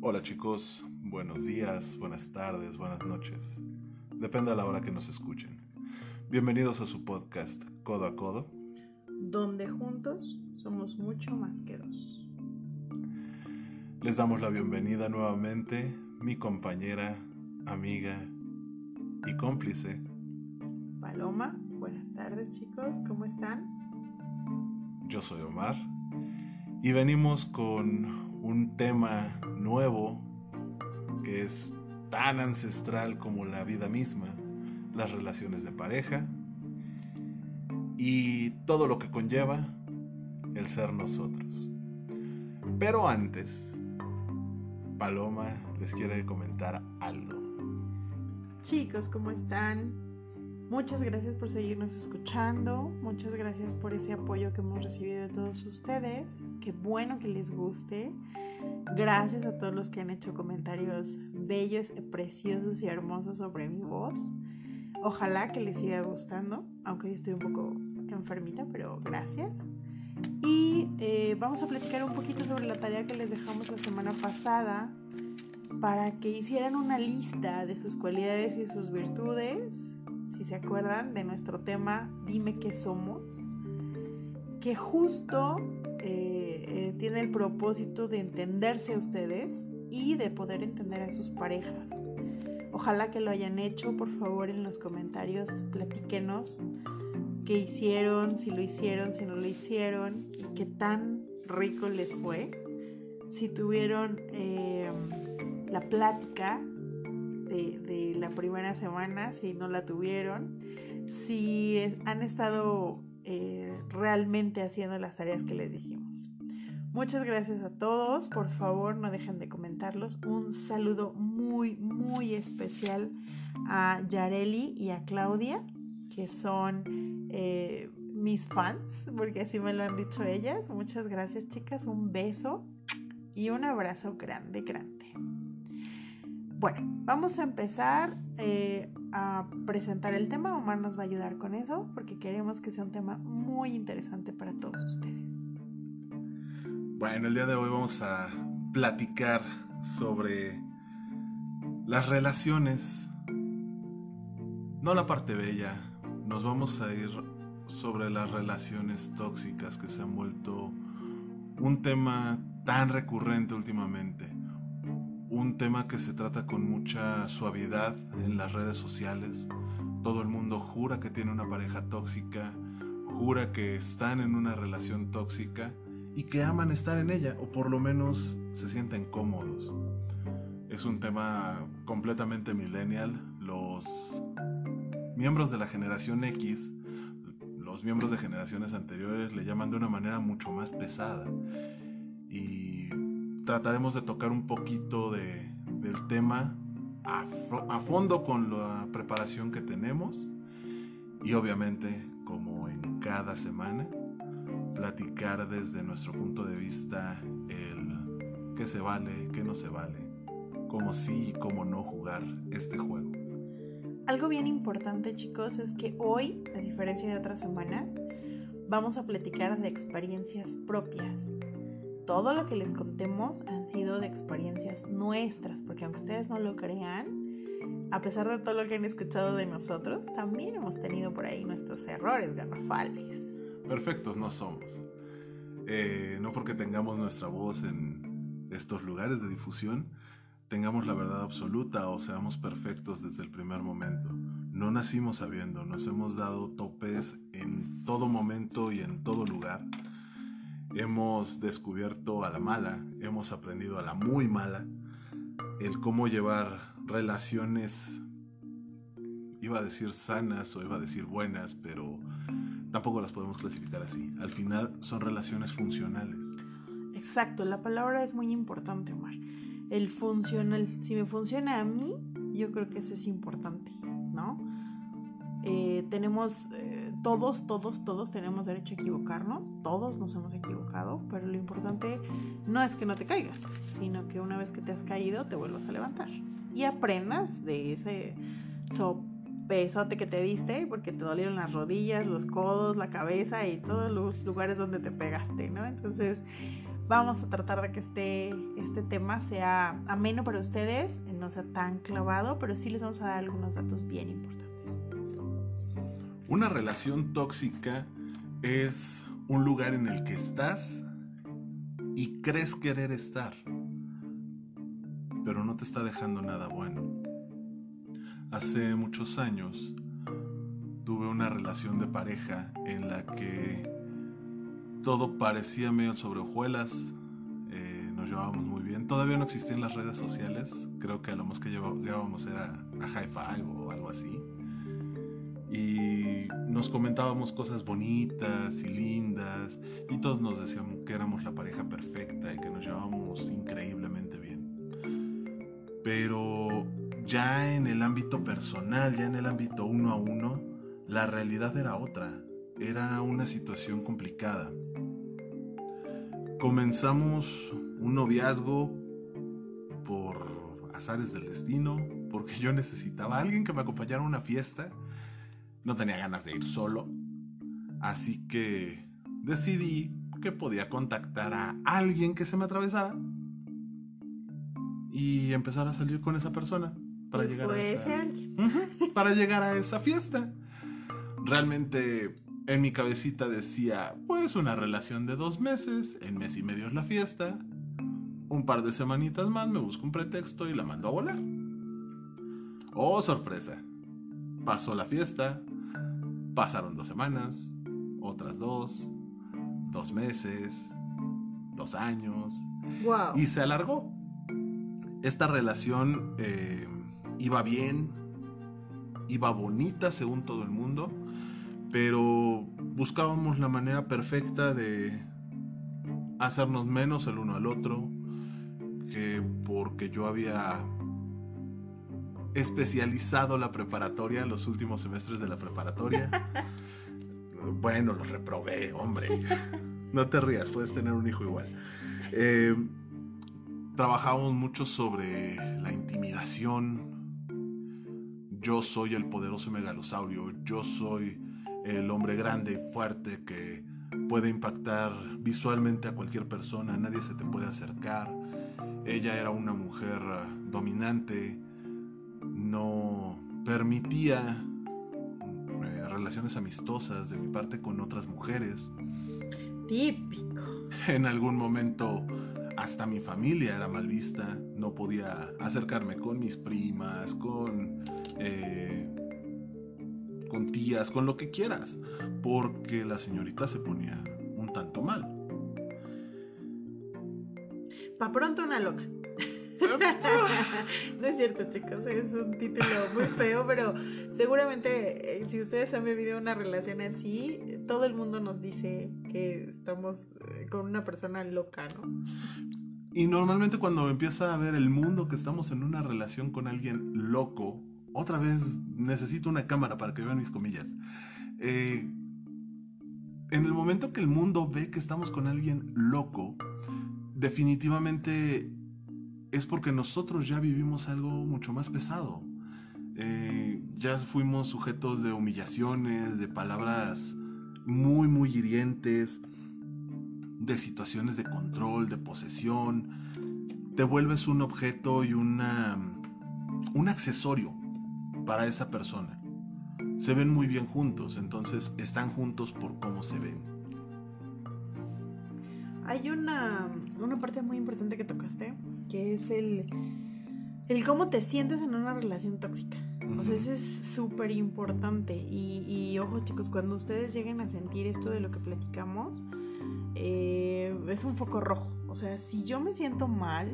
Hola chicos, buenos días, buenas tardes, buenas noches. Depende de la hora que nos escuchen. Bienvenidos a su podcast Codo a Codo. Donde juntos somos mucho más que dos. Les damos la bienvenida nuevamente, mi compañera, amiga y cómplice. Paloma, buenas tardes chicos, ¿cómo están? Yo soy Omar y venimos con un tema nuevo que es tan ancestral como la vida misma, las relaciones de pareja y todo lo que conlleva el ser nosotros. Pero antes, Paloma les quiere comentar algo. Chicos, ¿cómo están? Muchas gracias por seguirnos escuchando, muchas gracias por ese apoyo que hemos recibido de todos ustedes, qué bueno que les guste. Gracias a todos los que han hecho comentarios bellos, preciosos y hermosos sobre mi voz. Ojalá que les siga gustando, aunque yo estoy un poco enfermita, pero gracias. Y eh, vamos a platicar un poquito sobre la tarea que les dejamos la semana pasada para que hicieran una lista de sus cualidades y sus virtudes si se acuerdan de nuestro tema Dime qué somos, que justo eh, eh, tiene el propósito de entenderse a ustedes y de poder entender a sus parejas. Ojalá que lo hayan hecho, por favor en los comentarios platíquenos qué hicieron, si lo hicieron, si no lo hicieron y qué tan rico les fue. Si tuvieron eh, la plática de, la primera semana, si no la tuvieron, si han estado eh, realmente haciendo las tareas que les dijimos. Muchas gracias a todos, por favor no dejen de comentarlos. Un saludo muy, muy especial a Yareli y a Claudia, que son eh, mis fans, porque así me lo han dicho ellas. Muchas gracias chicas, un beso y un abrazo grande, grande. Bueno, vamos a empezar eh, a presentar el tema. Omar nos va a ayudar con eso porque queremos que sea un tema muy interesante para todos ustedes. Bueno, el día de hoy vamos a platicar sobre las relaciones, no la parte bella, nos vamos a ir sobre las relaciones tóxicas que se han vuelto un tema tan recurrente últimamente un tema que se trata con mucha suavidad en las redes sociales. Todo el mundo jura que tiene una pareja tóxica, jura que están en una relación tóxica y que aman estar en ella o por lo menos se sienten cómodos. Es un tema completamente millennial. Los miembros de la generación X, los miembros de generaciones anteriores le llaman de una manera mucho más pesada. Trataremos de tocar un poquito de, del tema a, a, fondo con la preparación que tenemos y obviamente como en cada semana platicar desde nuestro punto de vista el qué se vale, qué no se vale, cómo sí y cómo no jugar este juego. Algo bien importante chicos es que hoy, a diferencia de otra semana, vamos a platicar de experiencias propias todo lo que les contemos han sido de experiencias nuestras, porque aunque ustedes no lo crean, a pesar de todo lo que han escuchado de nosotros, también hemos tenido por ahí nuestros errores garrafales. Perfectos no somos. Eh, no porque tengamos nuestra voz en estos lugares de difusión, tengamos la verdad absoluta o seamos perfectos desde el primer momento. No nacimos sabiendo, nos hemos dado topes en todo momento y en todo lugar hemos descubierto a la mala, hemos aprendido a la muy mala, el cómo llevar relaciones, iba a decir sanas o iba a decir buenas, pero tampoco las podemos clasificar así. Al final son relaciones funcionales. Exacto, la palabra es muy importante, Omar. El funcional. Si me funciona a mí, yo creo que eso es importante, ¿no? Eh, tenemos... Eh, todos, todos, todos tenemos derecho a equivocarnos, todos nos hemos equivocado, pero lo importante no es que no te caigas, sino que una vez que te has caído te vuelvas a levantar y aprendas de ese pesote que te diste porque te dolieron las rodillas, los codos, la cabeza y todos los lugares donde te pegaste, ¿no? Entonces, vamos a tratar de que este, este tema sea ameno para ustedes, no sea tan clavado, pero sí les vamos a dar algunos datos bien importantes. Una relación tóxica es un lugar en el que estás y crees querer estar, pero no te está dejando nada bueno. Hace muchos años tuve una relación de pareja en la que todo parecía medio sobre hojuelas, eh, nos llevábamos muy bien. Todavía no existían las redes sociales, creo que a lo más que llevábamos era a High Five o algo así. Y nos comentábamos cosas bonitas y lindas, y todos nos decíamos que éramos la pareja perfecta y que nos llevábamos increíblemente bien. Pero ya en el ámbito personal, ya en el ámbito uno a uno, la realidad era otra. Era una situación complicada. Comenzamos un noviazgo por azares del destino, porque yo necesitaba a alguien que me acompañara a una fiesta. No tenía ganas de ir solo. Así que decidí que podía contactar a alguien que se me atravesara y empezar a salir con esa persona para llegar a esa, para llegar a esa fiesta. Realmente en mi cabecita decía, pues una relación de dos meses, en mes y medio es la fiesta, un par de semanitas más me busco un pretexto y la mando a volar. Oh, sorpresa. Pasó la fiesta, pasaron dos semanas, otras dos, dos meses, dos años, y se alargó. Esta relación eh, iba bien, iba bonita según todo el mundo, pero buscábamos la manera perfecta de hacernos menos el uno al otro, que porque yo había especializado la preparatoria, los últimos semestres de la preparatoria. bueno, los reprobé, hombre. No te rías, puedes tener un hijo igual. Eh, trabajamos mucho sobre la intimidación, yo soy el poderoso megalosaurio, yo soy el hombre grande y fuerte que puede impactar visualmente a cualquier persona, nadie se te puede acercar. Ella era una mujer dominante, no permitía eh, relaciones amistosas de mi parte con otras mujeres. Típico. En algún momento hasta mi familia era mal vista, no podía acercarme con mis primas, con eh, con tías, con lo que quieras, porque la señorita se ponía un tanto mal. Pa' pronto una loca. no es cierto, chicos, es un título muy feo, pero seguramente eh, si ustedes han vivido una relación así, todo el mundo nos dice que estamos eh, con una persona loca, ¿no? Y normalmente cuando empieza a ver el mundo que estamos en una relación con alguien loco, otra vez necesito una cámara para que vean mis comillas. Eh, en el momento que el mundo ve que estamos con alguien loco, definitivamente es porque nosotros ya vivimos algo mucho más pesado. Eh, ya fuimos sujetos de humillaciones, de palabras muy, muy hirientes, de situaciones de control, de posesión. Te vuelves un objeto y una, un accesorio para esa persona. Se ven muy bien juntos, entonces están juntos por cómo se ven. Hay una, una parte muy importante que tocaste, que es el, el cómo te sientes en una relación tóxica. O sea, eso es súper importante. Y, y, ojo chicos, cuando ustedes lleguen a sentir esto de lo que platicamos, eh, es un foco rojo. O sea, si yo me siento mal,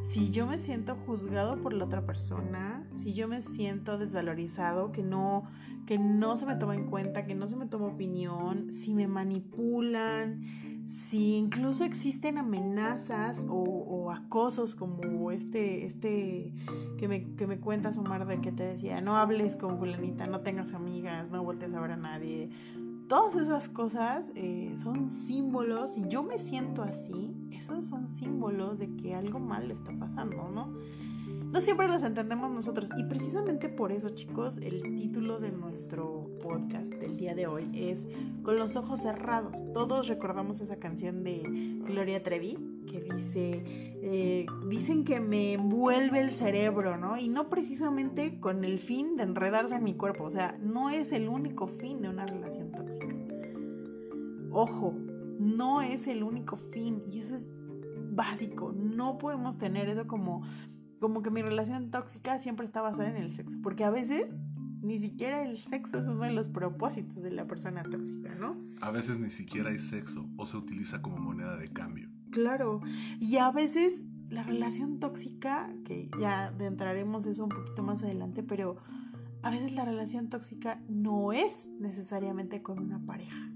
si yo me siento juzgado por la otra persona, si yo me siento desvalorizado, que no, que no se me toma en cuenta, que no se me toma opinión, si me manipulan, si incluso existen amenazas o, acosos como este, este que me, que me cuentas, Omar, de que te decía, no hables con fulanita, no tengas amigas, no voltees a ver a nadie, Todas esas cosas eh, son símbolos y yo me siento así, esos son símbolos de que algo mal está pasando, ¿no? No siempre las entendemos nosotros. Y precisamente por eso, chicos, el título de nuestro podcast del día de hoy es Con los ojos cerrados. Todos recordamos esa canción de Gloria Trevi que dice, eh, dicen que me envuelve el cerebro, ¿no? Y no precisamente con el fin de enredarse en mi cuerpo, o sea, no es el único fin de una relación tóxica. Ojo, no es el único fin y eso es básico, no podemos tener eso como, como que mi relación tóxica siempre está basada en el sexo, porque a veces ni siquiera el sexo es uno de los propósitos de la persona tóxica, ¿no? A veces ni siquiera hay sexo o se utiliza como moneda de cambio. Claro, y a veces la relación tóxica, que ya entraremos eso un poquito más adelante, pero a veces la relación tóxica no es necesariamente con una pareja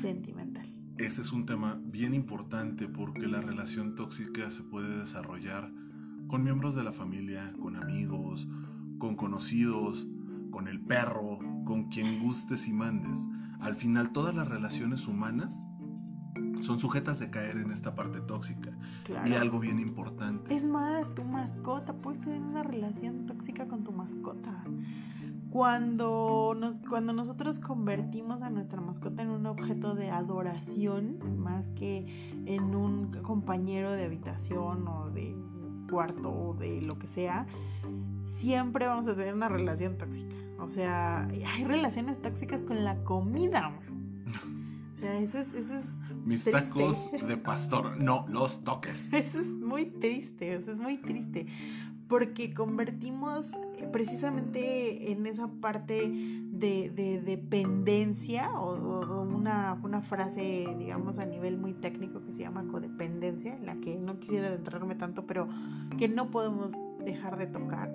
sentimental. Este es un tema bien importante porque la relación tóxica se puede desarrollar con miembros de la familia, con amigos, con conocidos, con el perro, con quien gustes y mandes. Al final todas las relaciones humanas son sujetas de caer en esta parte tóxica. Y algo bien importante. Es más, tu mascota, puedes tener una relación tóxica con tu mascota. Cuando, nos, cuando nosotros convertimos a nuestra mascota en un objeto de adoración, más que en un compañero de habitación o de cuarto o de lo que sea, siempre vamos a tener una relación tóxica. O sea, hay relaciones tóxicas con la comida. O sea, eso es, eso es mis tacos de pastor, no los toques. Eso es muy triste, eso es muy triste. Porque convertimos eh, precisamente en esa parte de, dependencia o, una, una, frase, digamos, a nivel muy técnico que se llama codependencia, en la que no quisiera adentrarme tanto, pero que no podemos dejar de tocar.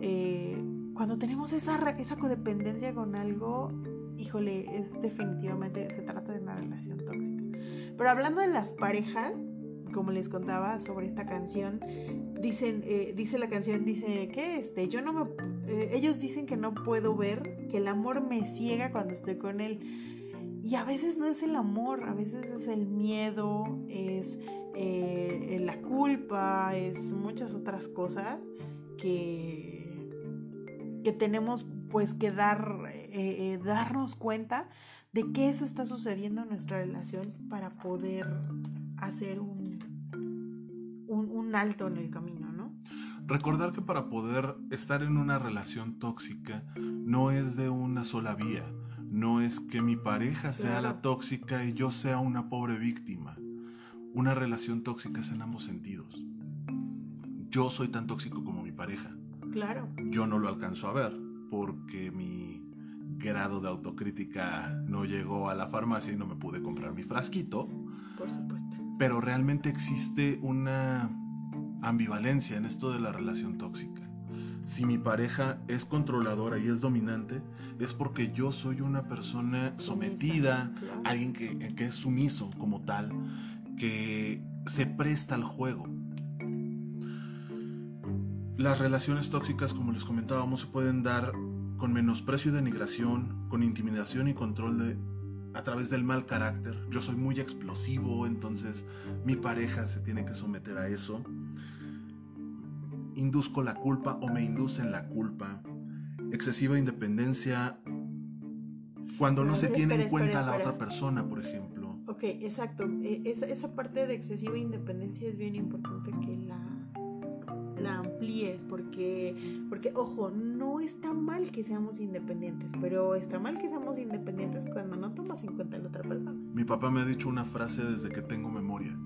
Eh, cuando tenemos esa, esa codependencia con algo, híjole, es definitivamente, se trata de una relación tóxica. Pero hablando de las parejas, como les contaba sobre esta canción, dicen, eh, dice la canción, dice que este, yo no me, eh, ellos dicen que no puedo ver, que el amor me ciega cuando estoy con él. Y a veces no es el amor, a veces es el miedo, es eh, la culpa, es muchas otras cosas que, que tenemos pues que dar, darnos cuenta de que eso está sucediendo en nuestra relación para poder hacer un, un, alto en el camino, ¿no? Recordar que para poder estar en una relación tóxica no es de una sola vía, no es que mi pareja sea la tóxica y yo sea una pobre víctima. Una relación tóxica es en ambos sentidos. Yo soy tan tóxico como mi pareja. Claro. Yo no lo alcanzo a ver porque mi grado de autocrítica no llegó a la farmacia y no me pude comprar mi frasquito. Por supuesto. Pero realmente existe una ambivalencia en esto de la relación tóxica. Si mi pareja es controladora y es dominante, es porque yo soy una persona sometida, alguien que, que es sumiso como tal, que se presta al juego. Las relaciones tóxicas, como les comentábamos, se pueden dar con menosprecio y denigración, con intimidación y control de, a través del mal carácter. Yo soy muy explosivo, entonces mi pareja se tiene que someter a eso. Induzco la culpa o me inducen la culpa. Excesiva independencia cuando no se tiene en cuenta a la otra persona, por ejemplo. Ok, exacto. E, esa, esa parte de excesiva independencia es bien importante que la amplíes, porque, porque, ojo, no está mal que seamos independientes, pero está mal que seamos independientes cuando no tomas en cuenta a la otra persona. Mi papá me ha dicho una frase desde que tengo memoria.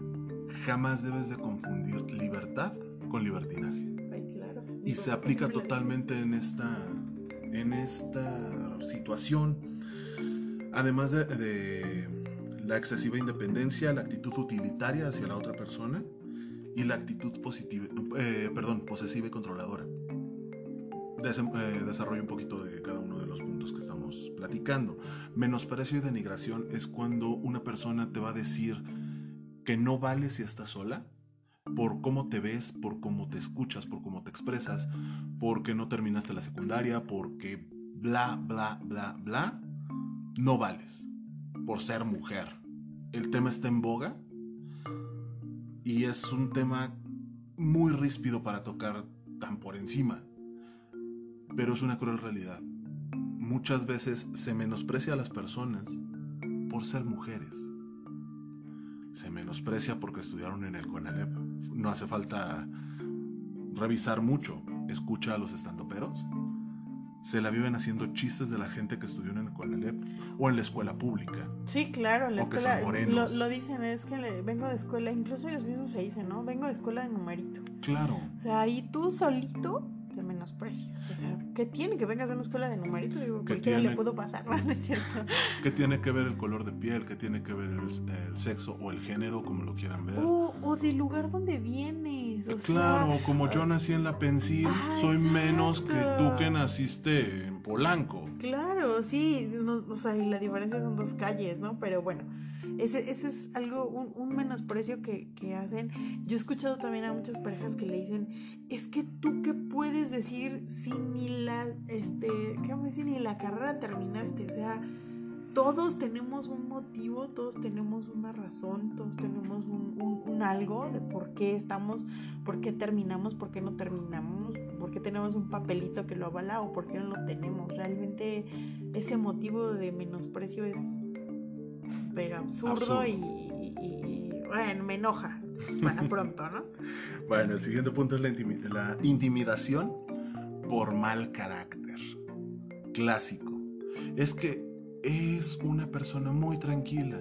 Jamás debes de confundir libertad con libertinaje. claro. Y se aplica totalmente en esta, en esta situación. Además de, de la excesiva independencia, la actitud utilitaria hacia la otra persona, y la actitud positiva, eh, perdón, posesiva y controladora. Eh, desarrollo un poquito de cada uno de los puntos que estamos platicando. Menosprecio y denigración es cuando una persona te va a decir que no vale si estás sola, por cómo te ves, por cómo te escuchas, por cómo te expresas, porque no terminaste la secundaria, porque bla, bla, bla, bla, no vales por ser mujer. El tema está en boga y es un tema muy ríspido para tocar tan por encima. Pero es una cruel realidad. Muchas veces se menosprecia a las personas por ser mujeres. Se menosprecia porque estudiaron en el CONALEP. No hace falta revisar mucho. Escucha a los estandoperos se la viven haciendo chistes de la gente que estudió en el CONALEP o en la escuela pública. Sí, claro, la escuela, lo, lo, dicen, es que vengo de escuela, incluso ellos mismos se dicen, ¿no? Vengo de escuela de numerito. Claro. O sea, ahí tú solito te menosprecias. O sea, ¿qué tiene que vengas de una escuela de numerito? Digo, ¿qué le puedo pasar? No, es cierto. ¿Qué tiene que ver el color de piel? ¿Qué tiene que ver el, sexo o el género, como lo quieran ver? O, o del lugar donde vienes. O claro, como yo nací en la Pensil, ah, soy menos que tú que naciste en Polanco. Claro, sí, o sea, y la diferencia son dos calles, ¿no? Pero bueno, ese, ese es algo, un, un menosprecio que, que, hacen. Yo he escuchado también a muchas parejas que le dicen, es que tú qué puedes decir si ni la, este, ¿qué me? Ni la carrera terminaste, o sea, todos tenemos un motivo, todos tenemos una razón, todos tenemos un, un, algo de por qué estamos, por qué terminamos, por qué no terminamos, por qué tenemos un papelito que lo avala o por qué no lo tenemos. Realmente ese motivo de menosprecio es pero absurdo, Y, bueno, me enoja para pronto, ¿no? bueno, el siguiente punto es la, la intimidación por mal carácter. Clásico. Es que es una persona muy tranquila,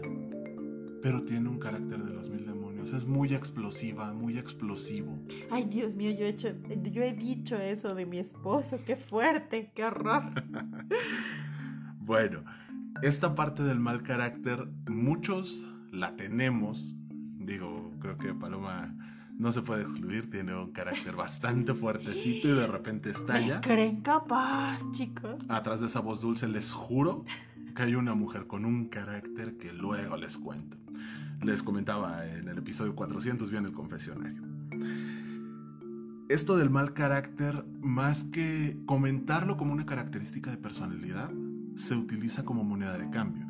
pero tiene un carácter de los mil demonios. Es muy explosiva, muy explosivo. Ay, Dios mío, yo he, hecho, yo he dicho eso de mi esposo. Qué fuerte, qué horror. bueno, esta parte del mal carácter, muchos la tenemos. Digo, creo que Paloma no se puede excluir, tiene un carácter bastante fuertecito y de repente estalla. creen capaz, chicos? Atrás de esa voz dulce les juro que hay una mujer con un carácter que luego les cuento. Les comentaba en el episodio 400, bien el confesionario. Esto del mal carácter, más que comentarlo como una característica de personalidad, se utiliza como moneda de cambio.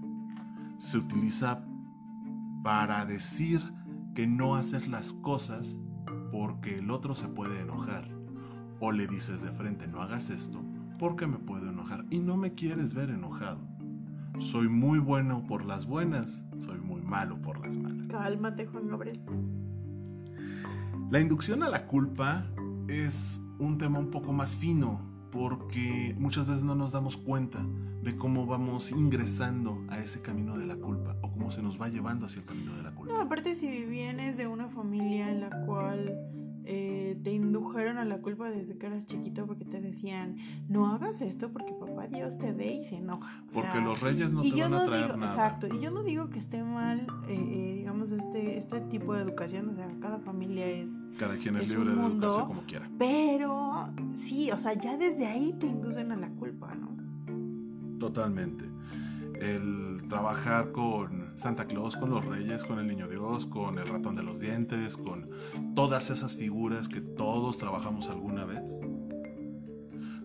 Se utiliza para decir que no haces las cosas porque el otro se puede enojar. O le dices de frente, no hagas esto porque me puedo enojar y no me quieres ver enojado. Soy muy bueno por las buenas, soy muy malo por las malas. Cálmate, Juan Gabriel. La inducción a la culpa es un tema un poco más fino porque muchas veces no nos damos cuenta de cómo vamos ingresando a ese camino de la culpa o cómo se nos va llevando hacia el camino de la culpa. No, aparte si vienes de una familia en la cual eh, te indujeron a la culpa desde que eras chiquito porque te decían, no hagas esto porque papá Dios te ve y se enoja. porque los reyes no te van a traer nada. Exacto, y yo no digo que esté mal, eh, eh, digamos, este, este tipo de educación, o sea, cada familia es... Cada quien es, libre de educarse como quiera. Pero sí, o sea, ya desde ahí te inducen a la ¿no? Totalmente. El trabajar con Santa Claus, con los reyes, con el niño Dios, con el ratón de los dientes, con todas esas figuras que todos trabajamos alguna vez,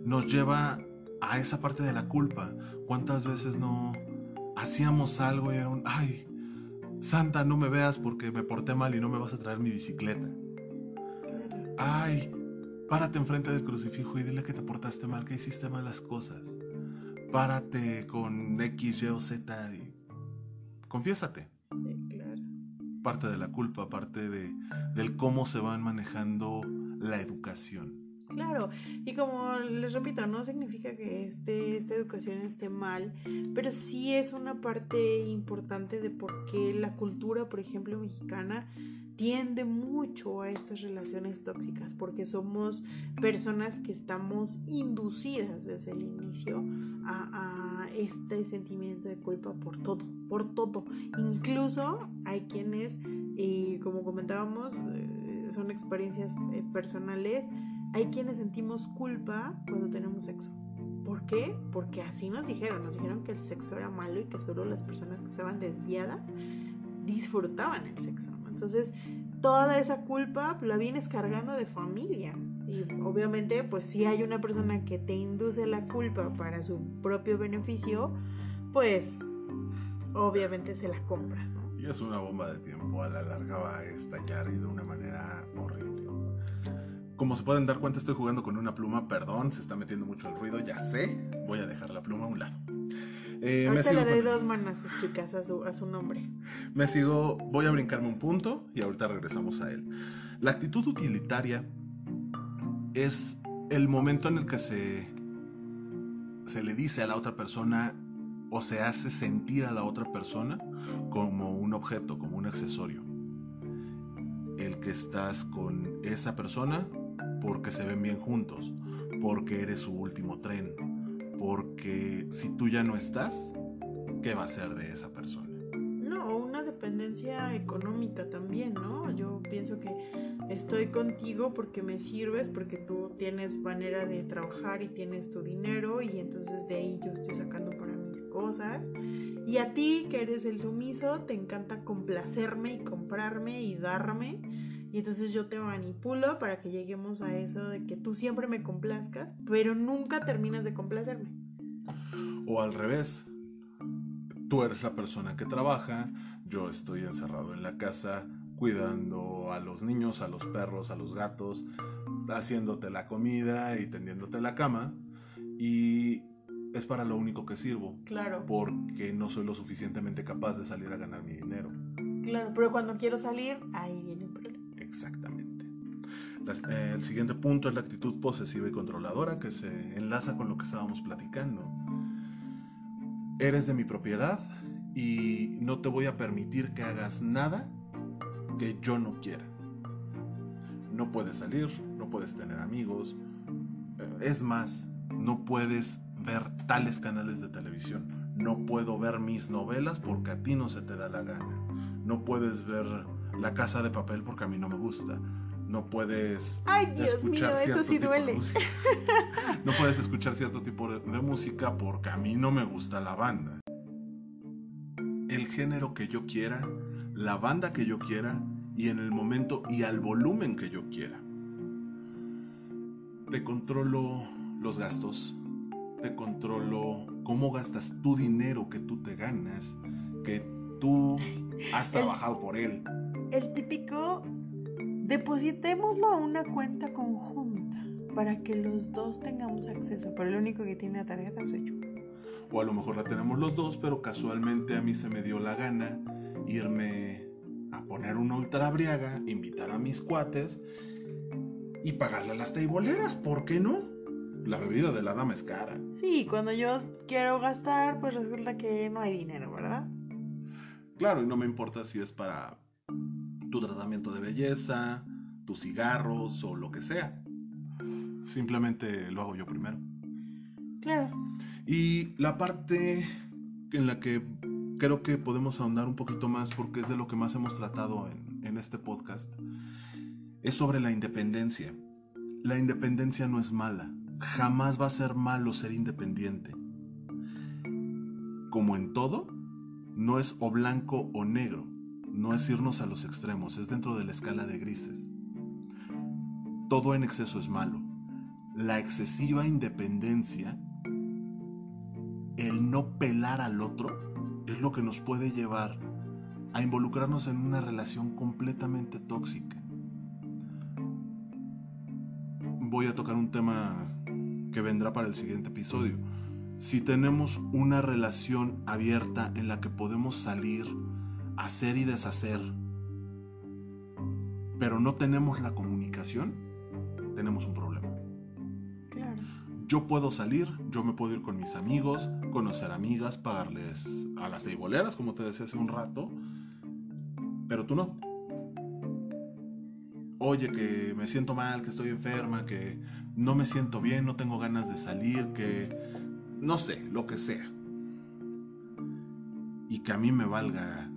nos lleva a esa parte de la culpa. ¿Cuántas veces no hacíamos algo y era un, ay, Santa, no me veas porque me porté mal y no me vas a traer mi bicicleta? Ay, párate enfrente del crucifijo y dile que te portaste mal, que hiciste malas cosas párate con X, Y o Z y confiésate. Parte de la culpa, parte de, del cómo se van manejando la educación. Claro, y como les repito, no significa que este, esta educación esté mal, pero sí es una parte importante de por qué la cultura, por ejemplo, mexicana tiende mucho a estas relaciones tóxicas, porque somos personas que estamos inducidas desde el inicio a, este sentimiento de culpa por todo, por todo. Incluso hay quienes, eh, como comentábamos, eh, son experiencias eh, personales, hay quienes sentimos culpa cuando tenemos sexo. ¿Por qué? Porque así nos dijeron, nos dijeron que el sexo era malo y que solo las personas que estaban desviadas disfrutaban el sexo. Entonces, toda esa culpa la vienes cargando de familia. Y obviamente, pues si hay una persona que te induce la culpa para su propio beneficio, pues obviamente se la compras, ¿no? Y es una bomba de tiempo, a la larga va a estallar y de una manera horrible. Como se pueden dar cuenta, estoy jugando con una pluma, perdón, se está metiendo mucho el ruido, ya sé, voy a dejar la pluma a un lado. Eh, ahorita le doy dos manos a sus chicas a su, a su nombre. Me sigo, voy a brincarme un punto y ahorita regresamos a él. La actitud utilitaria es el momento en el que se, se le dice a la otra persona o se hace sentir a la otra persona como un objeto, como un accesorio. El que estás con esa persona porque se ven bien juntos, porque eres su último tren, porque si tú ya no estás, ¿qué va a ser de esa persona? No, una dependencia económica también, ¿no? Yo pienso que estoy contigo porque me sirves, porque tú tienes manera de trabajar y tienes tu dinero y entonces de ahí yo estoy sacando para mis cosas. Y a ti, que eres el sumiso, te encanta complacerme y comprarme y darme. Y entonces yo te manipulo para que lleguemos a eso de que tú siempre me complazcas, pero nunca terminas de complacerme. O al revés, tú eres la persona que trabaja, yo estoy encerrado en la casa cuidando a los niños, a los perros, a los gatos, haciéndote la comida y tendiéndote la cama. Y es para lo único que sirvo. Claro. Porque no soy lo suficientemente capaz de salir a ganar mi dinero. Claro, pero cuando quiero salir, ahí Exactamente. Eh, el siguiente punto es la actitud posesiva y controladora que se enlaza con lo que estábamos platicando. Eres de mi propiedad y no te voy a permitir que hagas nada que yo no quiera. No puedes salir, no puedes tener amigos. Eh, es más, no puedes ver tales canales de televisión. No puedo ver mis novelas porque a ti no se te da la gana. No puedes ver La Casa de Papel porque a mí no me gusta. No puedes Ay, Dios mío, eso sí duele. no puedes escuchar cierto tipo de música porque a mí no me gusta la banda. El género que yo quiera, la banda que yo quiera y en el momento y al volumen que yo quiera. Te controlo los gastos, te controlo cómo gastas tu dinero que tú te ganas, que tú has trabajado por él. El típico, depositémoslo a una cuenta conjunta para que los dos tengamos acceso, pero el único que tiene la tarjeta soy yo. O a lo mejor la tenemos los dos, pero casualmente a mí se me dio la gana irme a poner una ultrabriaga, invitar a mis cuates y pagarle a las teiboleras, ¿por qué no? la bebida de la dama es cara. Sí, cuando yo quiero gastar, pues resulta que no hay dinero, ¿verdad? Claro, y no me importa si es para tu tratamiento de belleza, tus cigarros o lo que sea. Simplemente lo hago yo primero. Claro. Y la parte en la que creo que podemos ahondar un poquito más, porque es de lo que más hemos tratado en, en este podcast, es sobre la independencia. La independencia no es mala jamás va a ser malo ser independiente. Como en todo, no es o blanco o negro, no es irnos a los extremos, es dentro de la escala de grises. Todo en exceso es malo. La excesiva independencia, el no pelar al otro, es lo que nos puede llevar a involucrarnos en una relación completamente tóxica. Voy a tocar un tema que vendrá para el siguiente episodio. Si tenemos una relación abierta en la que podemos salir, hacer y deshacer, pero no tenemos la comunicación, tenemos un problema. Yo puedo salir, yo me puedo ir con mis amigos, conocer amigas, pagarles a las teiboleras, como te decía hace un rato, pero tú no oye, que me siento mal, que estoy enferma, que no me siento bien, no tengo ganas de salir, que no sé, lo que sea. Y que a mí me valga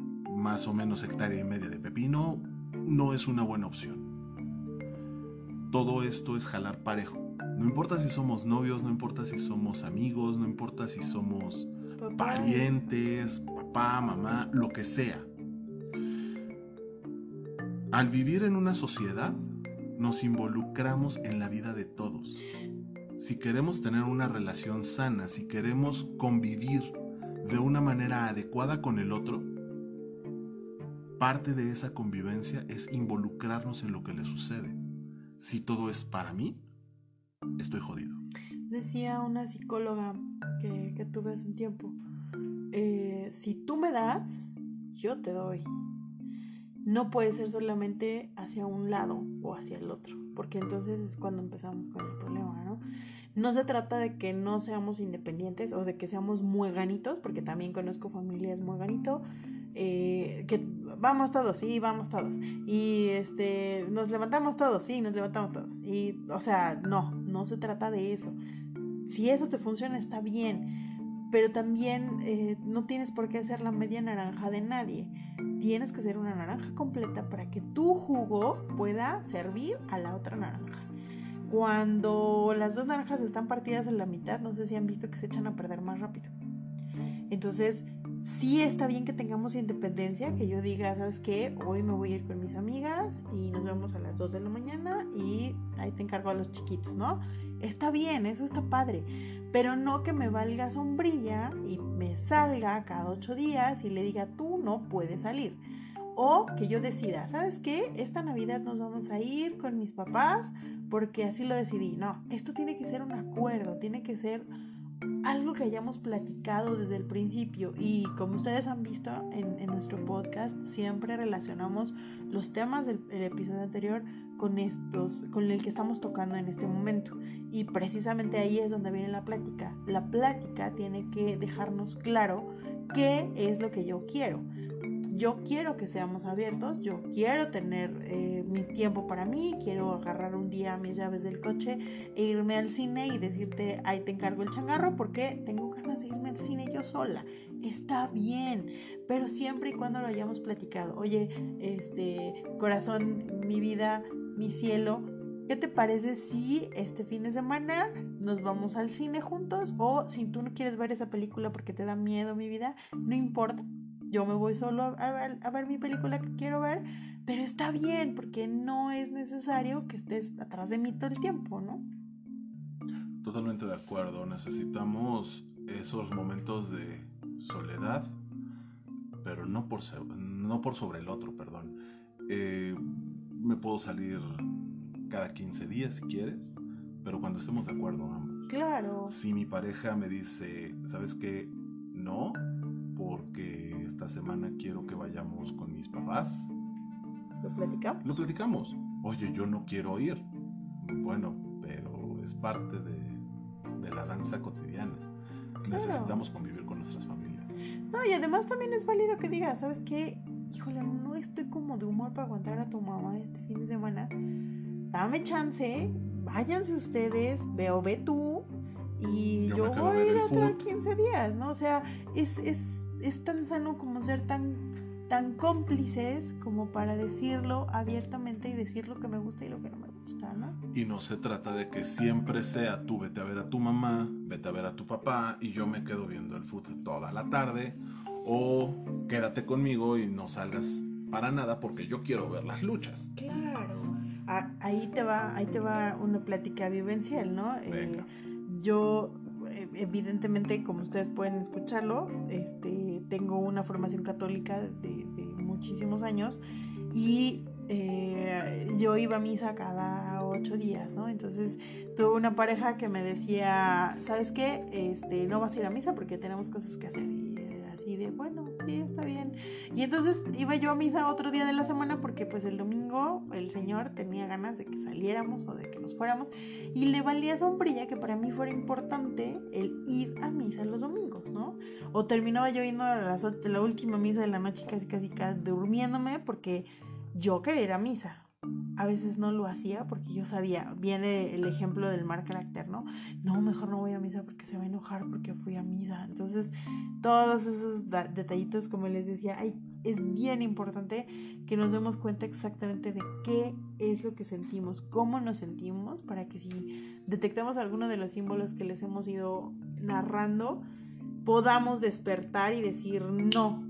más o menos hectárea y media de pepino, no es una buena opción. Todo esto es jalar parejo. No importa si somos novios, no importa si somos amigos, no importa si somos parientes, papá, mamá, lo que sea. Al vivir en una sociedad, nos involucramos en la vida de todos. Si queremos tener una relación sana, si queremos convivir de una manera adecuada con el otro, parte de esa convivencia es involucrarnos en lo que le sucede. si todo es para mí, estoy jodido. Decía una psicóloga que, tuve hace un tiempo, eh, si tú me das, yo te doy. No puede ser solamente hacia un lado o hacia el otro, porque entonces es cuando empezamos con el problema, ¿no? No se trata de que no seamos independientes o de que seamos mueganitos, porque también conozco familias mueganito, eh, que vamos todos, sí, vamos todos. Y este, nos levantamos todos, sí, nos levantamos todos. Y, o sea, no, no se trata de eso. Si eso te funciona, está bien. Pero también eh, no tienes por qué ser la media naranja de nadie. Tienes que ser una naranja completa para que tu jugo pueda servir a la otra naranja. Cuando las dos naranjas están partidas en la mitad, no sé si han visto que se echan a perder más rápido. Entonces, sí está bien que tengamos independencia, que yo diga, ¿sabes qué? Hoy me voy a ir con mis amigas y nos vemos a las 2 de la mañana y ahí te encargo a los chiquitos, ¿no? Está bien, eso está padre, pero no que me valga sombrilla y me salga cada ocho días y le diga, tú no puedes salir. O que yo decida, ¿sabes qué? Esta Navidad nos vamos a ir con mis papás porque así lo decidí. No, esto tiene que ser un acuerdo, tiene que ser algo que hayamos platicado desde el principio y como ustedes han visto en, nuestro podcast siempre relacionamos los temas del episodio anterior con estos con el que estamos tocando en este momento. Y precisamente ahí es donde viene la plática. La plática tiene que dejarnos claro qué es lo que yo quiero yo quiero que seamos abiertos, yo quiero tener eh, mi tiempo para mí, quiero agarrar un día mis llaves del coche e irme al cine y decirte, ahí te encargo el changarro porque tengo ganas de irme al cine yo sola. Está bien, pero siempre y cuando lo hayamos platicado. Oye, este corazón, mi vida, mi cielo, ¿Qué te parece si este fin de semana nos vamos al cine juntos? O si tú no quieres ver esa película porque te da miedo mi vida, no importa yo me voy solo a, ver, mi película que quiero ver, pero está bien porque no es necesario que estés atrás de mí todo el tiempo, ¿no? Totalmente de acuerdo, necesitamos esos momentos de soledad, pero no por, no por sobre el otro, perdón. Eh, me puedo salir cada 15 días si quieres, pero cuando estemos de acuerdo ambos. Claro. Si mi pareja me dice, ¿sabes qué? No, porque esta semana quiero que vayamos con mis papás. ¿Lo platicamos? Lo platicamos. Oye, yo no quiero ir. Bueno, pero es parte de, la danza cotidiana. Necesitamos convivir con nuestras familias. No, y además también es válido que digas, ¿sabes qué? Híjole, no estoy como de humor para aguantar a tu mamá este fin de semana. Dame chance, váyanse ustedes, veo, ve tú, y yo, voy a ir a 15 días, ¿no? O sea, es, es es tan sano como ser tan, tan cómplices como para decirlo abiertamente y decir lo que me gusta y lo que no me gusta, ¿no? Y no se trata de que siempre sea tú vete a ver a tu mamá, vete a ver a tu papá y yo me quedo viendo el fútbol toda la tarde o quédate conmigo y no salgas para nada porque yo quiero ver las luchas. Claro. ahí te va, ahí te va una plática vivencial, ¿no? Eh, yo evidentemente, como ustedes pueden escucharlo, este, tengo una formación católica de, muchísimos años y eh, yo iba a misa cada ocho días, ¿no? Entonces tuve una pareja que me decía, ¿sabes qué? Este, no vas a ir a misa porque tenemos cosas que hacer. Y así de, bueno, sí, está bien. Y entonces iba yo a misa otro día de la semana porque pues el domingo el Señor tenía ganas de que saliéramos o de que nos fuéramos y le valía sombrilla que para mí fuera importante el ir a misa los domingos, ¿no? O terminaba yo yendo a las, la última misa de la noche casi casi casi durmiéndome porque yo quería ir a misa, a veces no lo hacía porque yo sabía, viene el ejemplo del mal carácter, ¿no? No, mejor no voy a misa porque se va a enojar porque fui a misa. Entonces, todos esos detallitos, como les decía, es bien importante que nos demos cuenta exactamente de qué es lo que sentimos, cómo nos sentimos, para que si detectamos alguno de los símbolos que les hemos ido narrando, podamos despertar y decir, no,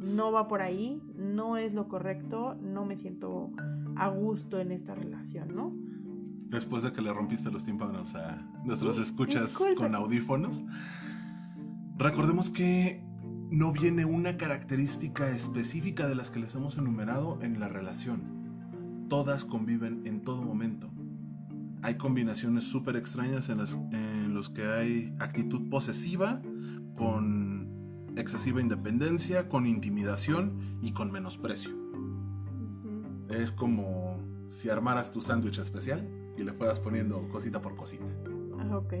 no va por ahí, no es lo correcto, no me siento a gusto en esta relación, ¿no? Después de que le rompiste los tímpanos a nuestros escuchas con audífonos, recordemos que no viene una característica específica de las que les hemos enumerado en la relación. Todas conviven en todo momento. hay combinaciones súper extrañas en las en los que hay actitud posesiva con excesiva independencia, con intimidación y con menosprecio. Es como si armaras tu sándwich especial y le fueras poniendo cosita por cosita. Ah, ok.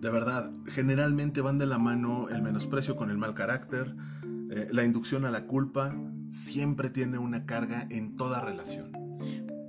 De verdad, generalmente van de la mano el menosprecio con el mal carácter, eh, la inducción a la culpa, siempre tiene una carga en toda relación.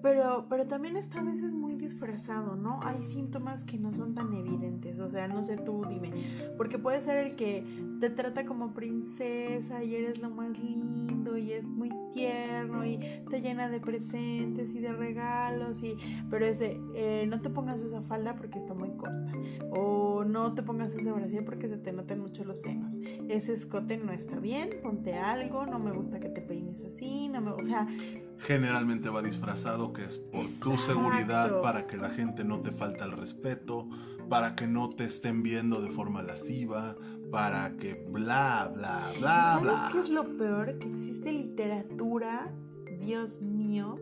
Pero, pero también está a veces muy disfrazado, ¿no? Hay síntomas que no son tan evidentes, o sea, no sé tú, dime, porque puede ser el que te trata como princesa y eres lo más lindo y es muy tierno y te llena de presentes y de regalos y pero ese eh, no te pongas esa falda porque está muy corta o no te pongas ese brasier porque se te notan mucho los senos ese escote no está bien ponte algo no me gusta que te peines así no me o sea Generalmente va disfrazado que es por tu Exacto. seguridad, para que la gente no te falte el respeto, para que no te estén viendo de forma lasciva, para que bla, bla, bla, ¿Sabes bla. qué es lo peor? Que existe literatura, Dios mío,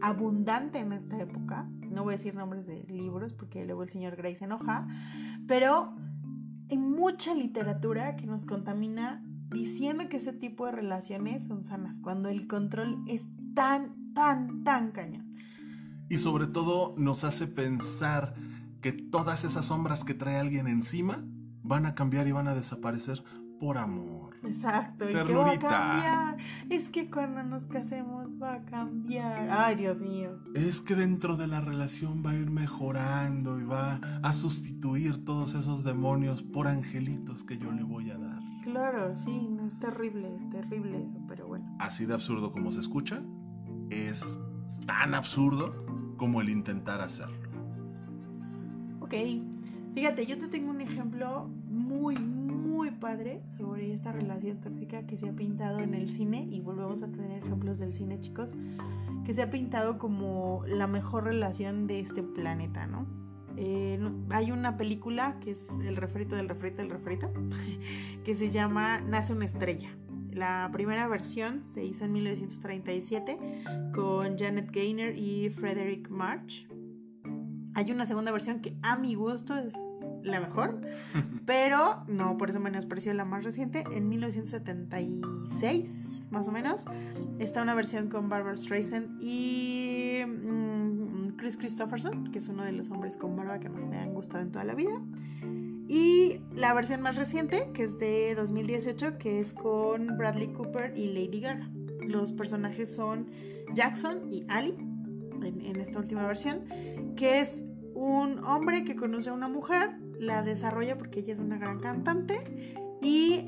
abundante en esta época. No voy a decir nombres de libros porque luego el señor Gray se enoja, pero hay mucha literatura que nos contamina diciendo que ese tipo de relaciones son sanas, cuando el control es tan, tan, tan cañón. Y sobre todo nos hace pensar que todas esas sombras que trae alguien encima van a cambiar y van a desaparecer por amor. Exacto, y que va a cambiar. Es que cuando nos casemos va a cambiar. Ay, Dios mío. Es que dentro de la relación va a ir mejorando y va a sustituir todos esos demonios por angelitos que yo le voy a dar. Claro, sí, no, es terrible, es terrible eso, pero bueno. Así de absurdo como se escucha, es tan absurdo como el intentar hacerlo. Ok, fíjate, yo te tengo un ejemplo muy, muy padre sobre esta relación tóxica que se ha pintado en el cine y volvemos a tener ejemplos del cine, chicos, que se ha pintado como la mejor relación de este planeta, ¿no? Eh, hay una película que es el refrito del refrito del refrito, que se llama Nace una estrella. La primera versión se hizo en 1937 con Janet Gaynor y Frederick March. Hay una segunda versión que a mi gusto es la mejor, pero no por eso menosprecio la más reciente. En 1976, más o menos, está una versión con Barbara Streisand y mm, Chris Christopherson, que es uno de los hombres con barba que más me han gustado en toda la vida. Y la versión más reciente, que es de 2018, que es con Bradley Cooper y Lady Gaga. Los personajes son Jackson y Ali, en, en esta última versión, que es un hombre que conoce a una mujer, la desarrolla porque ella es una gran cantante y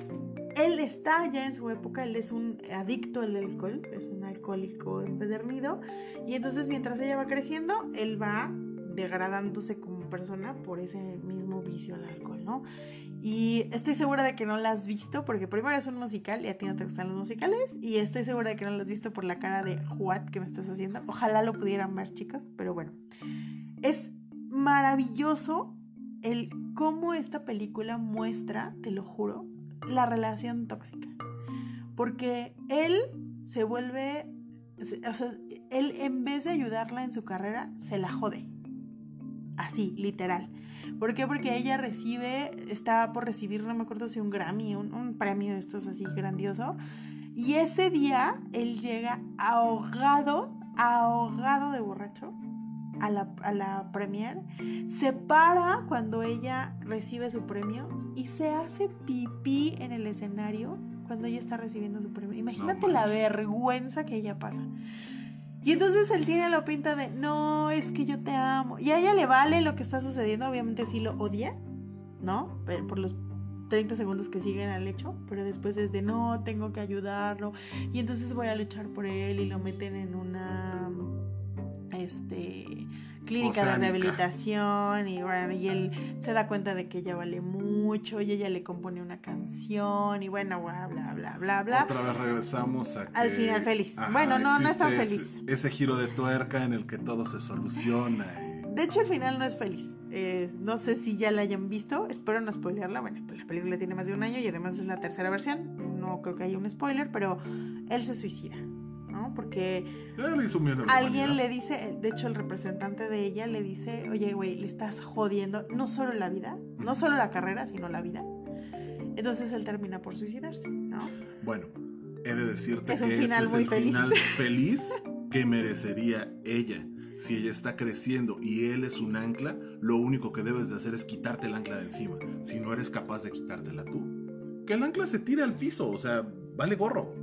él está ya en su época, él es un adicto al alcohol, es un alcohólico empedernido y entonces mientras ella va creciendo, él va degradándose como persona por ese mismo vicio al alcohol, ¿no? Y estoy segura de que no la has visto, porque primero es un musical y a ti no te gustan los musicales, y estoy segura de que no la has visto por la cara de what que me estás haciendo. Ojalá lo pudieran ver, chicas, pero bueno. Es maravilloso el cómo esta película muestra, te lo juro, la relación tóxica. Porque él se vuelve, o sea, él en vez de ayudarla en su carrera, se la jode. Así, literal. ¿Por qué? Porque ella recibe, está por recibir, no me acuerdo si un Grammy, un, un premio de estos así grandioso. Y ese día él llega ahogado, ahogado de borracho a la, a la premier. Se para cuando ella recibe su premio y se hace pipí en el escenario cuando ella está recibiendo su premio. Imagínate la vergüenza que ella pasa. Y entonces el cine lo pinta de, no, es que yo te amo. Y a ella le vale lo que está sucediendo, obviamente sí lo odia, ¿no? Pero por los 30 segundos que siguen al hecho, pero después es de, no, tengo que ayudarlo. Y entonces voy a luchar por él y lo meten en una, este, clínica de Oceánica. rehabilitación y bueno, y él se da cuenta de que ella vale mucho y ella le compone una canción y bueno, bla, bla, bla, bla, bla. Otra vez regresamos a que... Al final feliz. Bueno, no, no es tan feliz. Ese, ese giro de tuerca en el que todo se soluciona. y- De hecho, el final no es feliz. Eh, no sé si ya la hayan visto. Espero no spoilearla. Bueno, pues la película tiene más de un año y además es la tercera versión. No creo que haya un spoiler, pero él se suicida. Porque alguien le dice, de hecho el representante de ella le dice, oye, güey, le estás jodiendo no solo la vida, no solo la carrera, sino la vida. Entonces él termina por suicidarse, ¿no? Bueno, he de decirte Es un que final ese es muy el feliz. final feliz que merecería ella. Si ella está creciendo y él es un ancla, lo único que debes de hacer es quitarte el ancla de encima. Si no eres capaz de quitártela tú. Que el ancla se tire al piso, o sea, vale gorro.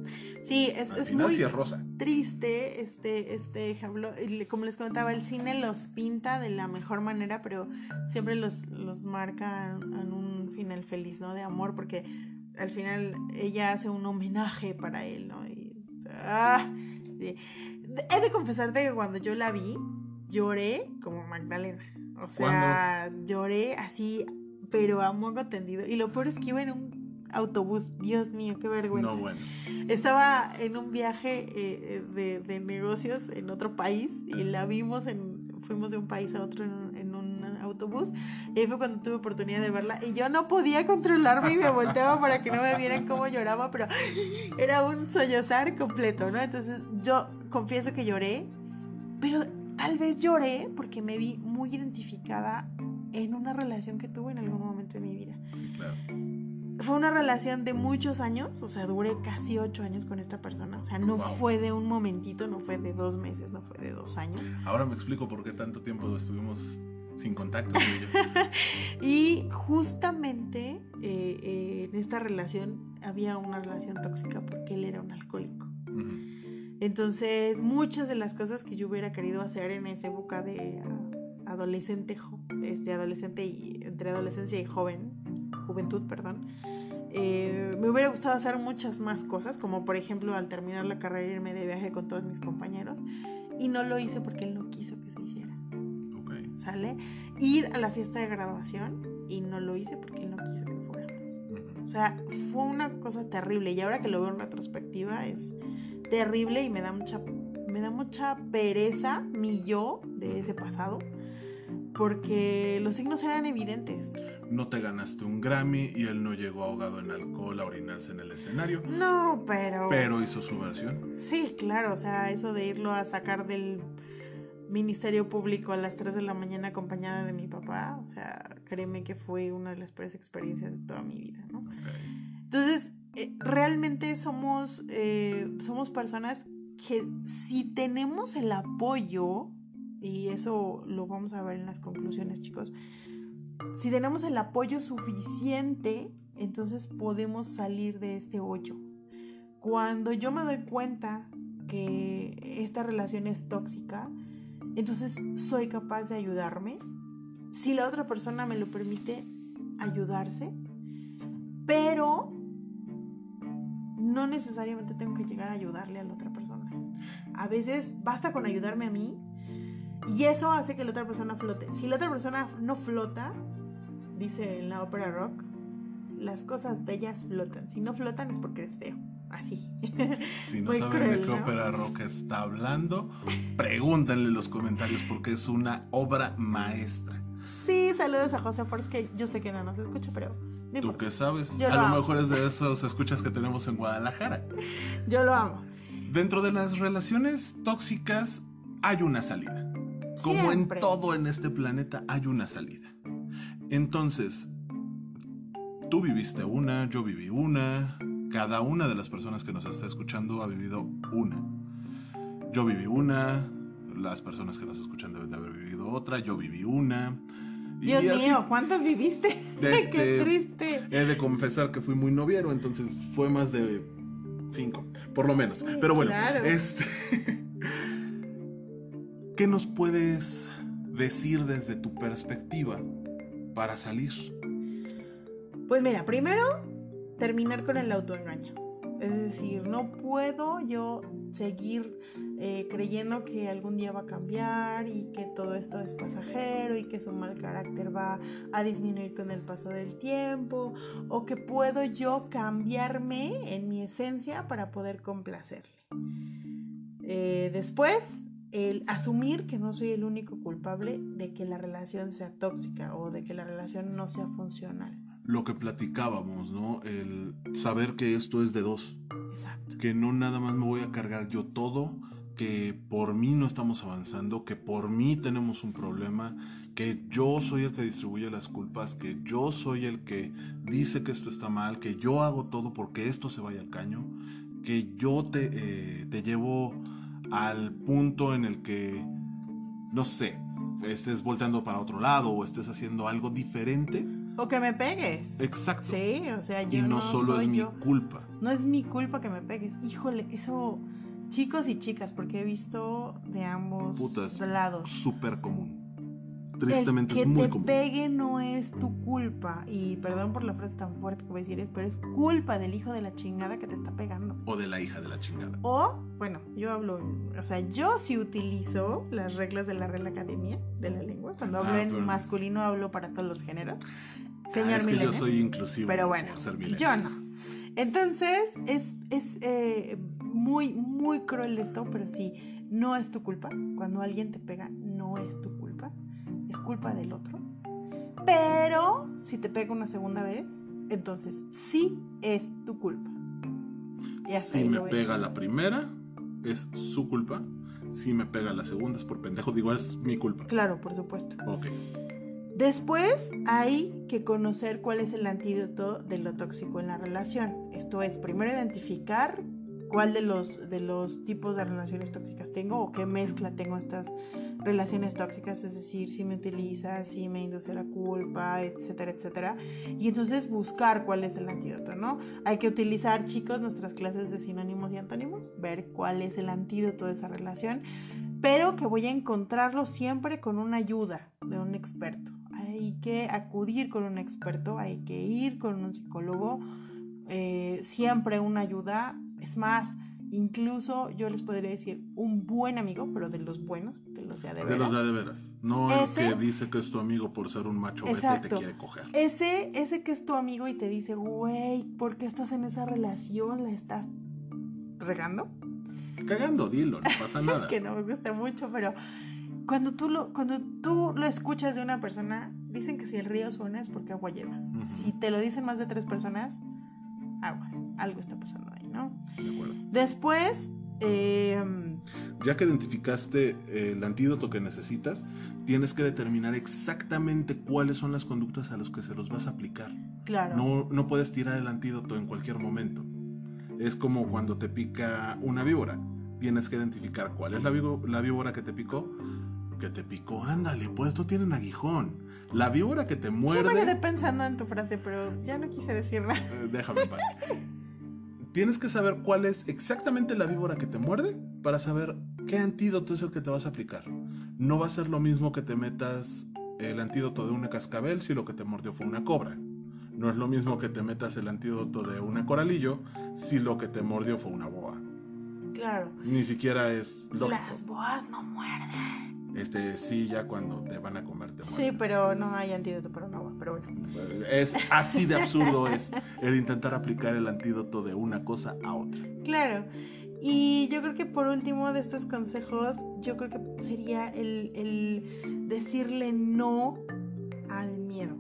Sí, es, muy es rosa. triste este, este ejemplo. Como les comentaba, el cine los pinta de la mejor manera, pero siempre los, los marca en un final feliz, ¿no? De amor, porque al final ella hace un homenaje para él, ¿no? Y, ah, sí. He de confesarte que cuando yo la vi, lloré como Magdalena. O sea, lloré así, pero a moco tendido. Y lo peor es que iba en un autobús. Dios mío, qué vergüenza. No, bueno. Estaba en un viaje eh, de, de negocios en otro país y la vimos en, fuimos de un país a otro en un, en un autobús y ahí fue cuando tuve oportunidad de verla y yo no podía controlarme y me volteaba para que no me vieran cómo lloraba, pero era un sollozar completo, ¿no? Entonces yo confieso que lloré, pero tal vez lloré porque me vi muy identificada en una relación que tuve en algún momento de mi vida Sí, claro. Fue una relación de muchos años, o sea, duré casi ocho años con esta persona, o sea, no Wow. fue de un momentito, no fue de dos meses, no fue de dos años. Ahora me explico por qué tanto tiempo estuvimos sin contacto. y justamente eh, eh, en esta relación había una relación tóxica porque él era un alcohólico. Entonces, muchas de las cosas que yo hubiera querido hacer en esa época de ah, adolescente, este, adolescente y entre adolescencia y joven, juventud, perdón, eh, me hubiera gustado hacer muchas más cosas, como por ejemplo al terminar la carrera irme de viaje con todos mis compañeros, y no lo hice porque él no quiso que se hiciera, Ok. ¿sale? Ir a la fiesta de graduación y no lo hice porque él no quiso que fuera. O sea, fue una cosa terrible y ahora que lo veo en retrospectiva es terrible y me da mucha me da mucha pereza mi yo de ese pasado porque los signos eran evidentes. No te ganaste un Grammy y él no llegó ahogado en alcohol a orinarse en el escenario, No, pero pero hizo su versión. sí, claro, o sea, eso de irlo a sacar del Ministerio Público a las 3 de la mañana acompañada de mi papá, o sea, créeme que fue una de las peores experiencias de toda mi vida, ¿no? Entonces, eh, realmente somos, eh, somos personas que si tenemos el apoyo, y eso lo vamos a ver en las conclusiones, chicos, si tenemos el apoyo suficiente, entonces podemos salir de este hoyo. Cuando yo me doy cuenta que esta relación es tóxica, entonces soy capaz de ayudarme. Si la otra persona me lo permite, ayudarse. Pero no necesariamente tengo que llegar a ayudarle a la otra persona. A veces basta con ayudarme a mí y eso hace que la otra persona flote. Si la otra persona no flota, dice en la ópera rock, las cosas bellas flotan. Si no flotan es porque eres feo. Así. Si no Muy saben cruel, de qué ¿no? ópera rock está hablando, pregúntenle en los comentarios porque es una obra maestra. Sí, saludos a José Force, que yo sé que no nos escucha, pero no ¿Tú qué sabes? Yo a lo lo mejor es de esos escuchas que tenemos en Guadalajara. Yo lo amo. Dentro de las relaciones tóxicas hay una salida. Como Siempre. en todo en este planeta hay una salida. Entonces, tú viviste una, yo viví una, cada una de las personas que nos está escuchando ha vivido una. Yo viví una, las personas que nos escuchan deben de haber vivido otra, yo viví una. y Dios así. mío, ¿cuántas viviste? Este, Qué triste. He de confesar que fui muy noviero, entonces fue más de cinco, por lo menos. Pero bueno, claro. este. ¿Qué nos puedes decir desde tu perspectiva para salir? Pues mira, primero terminar con el autoengaño. Es decir, no puedo yo seguir eh, creyendo que algún día va a cambiar y que todo esto es pasajero y que su mal carácter va a disminuir con el paso del tiempo o que puedo yo cambiarme en mi esencia para poder complacerle. Eh, después, el asumir que no soy el único culpable de que la relación sea tóxica o de que la relación no sea funcional. Lo que platicábamos, ¿no? El saber que esto es de dos, Exacto. que no nada más me voy a cargar yo todo, que por mí no estamos avanzando, que por mí tenemos un problema, que yo soy el que distribuye las culpas, que yo soy el que dice que esto está mal, que yo hago todo porque esto se vaya al caño, que yo te, eh, te llevo al punto en el que, no sé, estés volteando para otro lado o estés haciendo algo diferente. O que me pegues. Exacto. Sí, o sea, yo y no, no solo soy es mi yo. culpa. No es mi culpa que me pegues. Híjole, eso. Chicos y chicas, porque he visto de ambos Putas. lados. Súper común. Tristemente el que es muy te común. pegue no es tu culpa. Y perdón por la frase tan fuerte que voy a decir, pero es culpa del hijo de la chingada que te está pegando. O de la hija de la chingada. O, bueno, yo hablo, o sea, yo sí utilizo las reglas de la Real Academia de la Lengua. Cuando hablo Ah, en pero- masculino, hablo para todos los géneros. Ah, Señor es que yo soy inclusivo. Pero bueno, por ser yo no. Entonces, es, es eh, muy, muy cruel esto, pero sí, no es tu culpa. Cuando alguien te pega, no es tu culpa. Es culpa del otro. Pero si te pega una segunda vez, entonces sí es tu culpa. Y Si me pega la primera, es su culpa. Si me pega la segunda, es por pendejo. Digo, es mi culpa. Claro, por supuesto. Ok. Después hay que conocer cuál es el antídoto de lo tóxico en la relación. Esto es, primero identificar cuál de los, de los tipos de relaciones tóxicas tengo o qué mezcla tengo estas relaciones tóxicas, es decir, si me utiliza, si me induce la culpa, etcétera, etcétera. Y entonces buscar cuál es el antídoto, ¿no? Hay que utilizar, chicos, nuestras clases de sinónimos y antónimos, ver cuál es el antídoto de esa relación, pero que voy a encontrarlo siempre con una ayuda de un experto. Hay que acudir con un experto, hay que ir con un psicólogo, eh, siempre una ayuda. Es más, incluso yo les podría decir un buen amigo, pero de los buenos, de los de a de De los veras. de a de veras. No el Ese- que dice que es tu amigo por ser un macho vete y te Exacto. quiere coger. Ese, ese que es tu amigo y te dice, güey, ¿por qué estás en esa relación? ¿La estás regando? Cagando, dilo, no pasa nada. Es que no me gusta mucho, pero cuando tú lo, cuando tú lo escuchas de una persona, dicen que si el río suena es porque agua lleva. Si te lo dicen más de tres personas, aguas, algo está pasando ahí, ¿no? De acuerdo. Después, eh, Ya que identificaste el antídoto que necesitas, tienes que determinar exactamente cuáles son las conductas a las que se los vas a aplicar. claro, No, no puedes tirar el antídoto en cualquier momento. Es como cuando te pica una víbora. Tienes que identificar cuál es la, la víbora que te picó. Que te picó, ándale, pues tú tienes aguijón. La víbora que te Yo me muerde. quedé pensando en tu frase, pero ya no quise decirla. Eh, déjame en paz. Tienes que saber cuál es exactamente la víbora que te muerde para saber qué antídoto es el que te vas a aplicar. No va a ser lo mismo que te metas el antídoto de una cascabel si lo que te mordió fue una cobra. No es lo mismo que te metas el antídoto de una coralillo si lo que te mordió fue una boa. Claro. Ni siquiera es lógico. Las boas no muerden. Este sí, ya cuando te van a comer te Sí, pero no hay antídoto para una boa, pero bueno. Es así de absurdo es el intentar aplicar el antídoto de una cosa a otra. Claro. Y yo creo que por último de estos consejos, yo creo que sería el, el decirle no al miedo.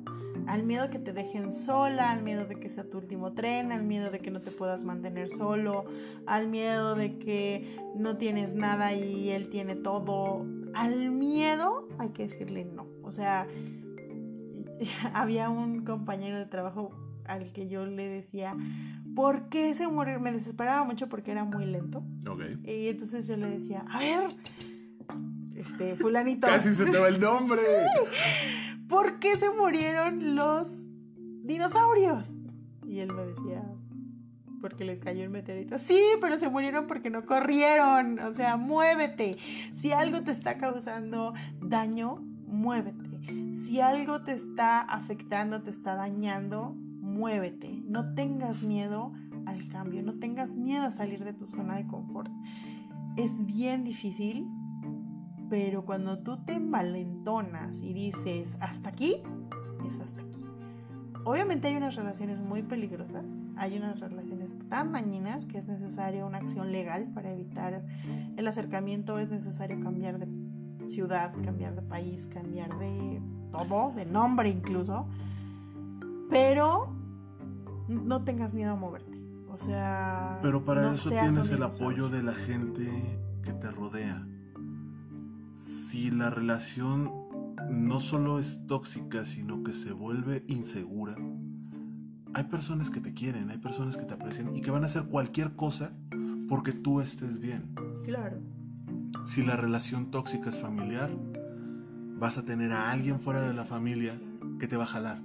Al miedo que te dejen sola, al miedo de que sea tu último tren, al miedo de que no te puedas mantener solo, al miedo de que no tienes nada y él tiene todo. Al miedo hay que decirle no. O sea, había un compañero de trabajo al que yo le decía, ¿por qué se murió? Me desesperaba mucho porque era muy lento. Ok. Y entonces yo le decía, a ver, este, fulanito, Casi se te va el nombre. ¿por qué se murieron los dinosaurios? Y él me decía, porque les cayó el meteorito. Sí, pero se murieron porque no corrieron. O sea, muévete. Si algo te está causando daño, muévete. Si algo te está afectando, te está dañando, muévete. No tengas miedo al cambio, no tengas miedo a salir de tu zona de confort. Es bien difícil, pero cuando tú te envalentonas y dices hasta aquí, es hasta aquí. Obviamente hay unas relaciones muy peligrosas, hay unas relaciones tan dañinas que es necesaria una acción legal para evitar el acercamiento, es necesario cambiar de ciudad, cambiar de país, cambiar de todo, de nombre incluso, pero no tengas miedo a moverte. O sea. Pero para no eso tienes el apoyo de la gente que te rodea. Si la relación no solo es tóxica, sino que se vuelve insegura, hay personas que te quieren, hay personas que te aprecian y que van a hacer cualquier cosa porque tú estés bien. Claro. Si la relación tóxica es familiar, vas a tener a alguien fuera de la familia que te va a jalar.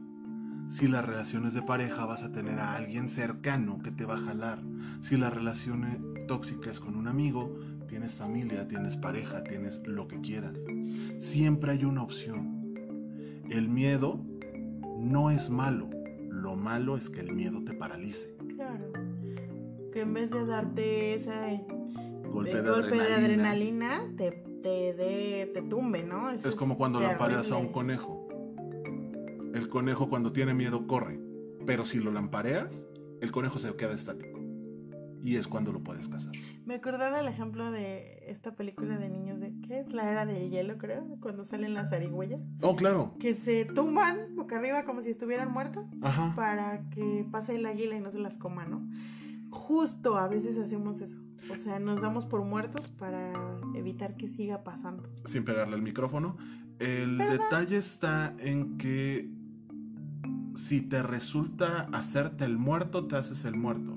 Si la relación es de pareja, vas a tener a alguien cercano que te va a jalar. Si la relación eh, tóxica es con un amigo, tienes familia, tienes pareja, tienes lo que quieras. Siempre hay una opción. El miedo no es malo. Lo malo es que el miedo te paralice. Claro. Que en vez de darte ese Golpe de golpe de adrenalina. te, te, dé- te tumbe, ¿no? Eso Es como cuando le lampareas a un conejo. El conejo cuando tiene miedo corre, pero si lo lampareas, el conejo se queda estático. Y es cuando lo puedes cazar. Me acordé del ejemplo de esta película de niños de ¿qué es? La era del hielo, creo, cuando salen las zarigüeyas, Oh, claro. que se tumban boca arriba como si estuvieran muertas Ajá. para que pase el águila y no se las coma, ¿no? Justo a veces hacemos eso. O sea, nos damos por muertos para evitar que siga pasando. Sin pegarle al micrófono. El detalle está en que si te resulta hacerte el muerto, te haces el muerto.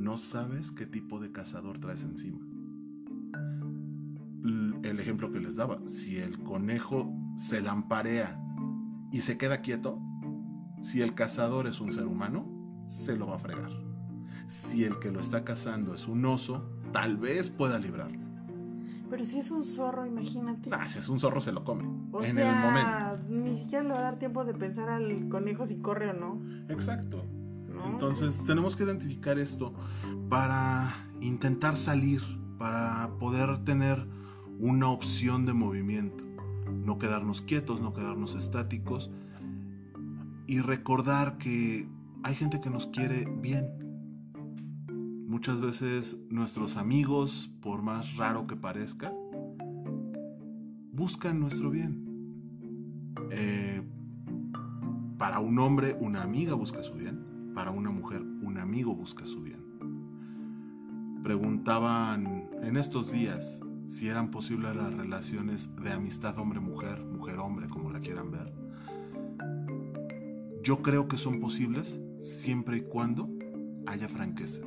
No sabes qué tipo de cazador traes encima. El ejemplo que les daba, si el conejo se lamparea y se queda quieto, si el cazador es un ser humano, se lo va a fregar. Si el que lo está cazando es un oso, tal vez pueda librarlo. Pero si es un zorro, imagínate. Nah, si es un zorro se lo come. O en sea, el momento. ni siquiera le va a dar tiempo de pensar al conejo si corre o no. Exacto. Entonces tenemos que identificar esto para intentar salir, para poder tener una opción de movimiento. No quedarnos quietos, no quedarnos estáticos. Y recordar que hay gente que nos quiere bien. Muchas veces nuestros amigos, por más raro que parezca, buscan nuestro bien. Eh, para un hombre, una amiga busca su bien. Para una mujer, un amigo busca su bien. Preguntaban en estos días si eran posibles las relaciones de amistad hombre-mujer, mujer-hombre, como la quieran ver. Yo creo que son posibles siempre y cuando haya franqueza.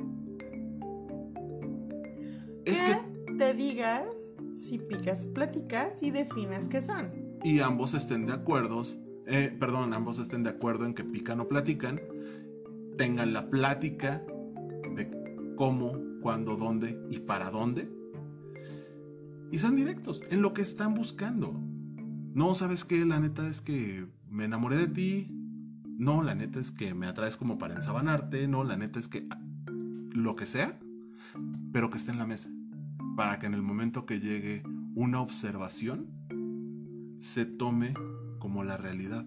Es que te digas si picas, platicas y definas qué son. y ambos estén de acuerdo, eh, perdón, ambos estén de acuerdo en que pican o platican, tengan la plática de cómo, cuándo, dónde y para dónde. Y sean directos en lo que están buscando. No, ¿sabes qué? La neta es que me enamoré de ti. No, la neta es que me atraes como para ensabanarte. No, la neta es que lo que sea, pero que esté en la mesa. Para que en el momento que llegue una observación, se tome como la realidad.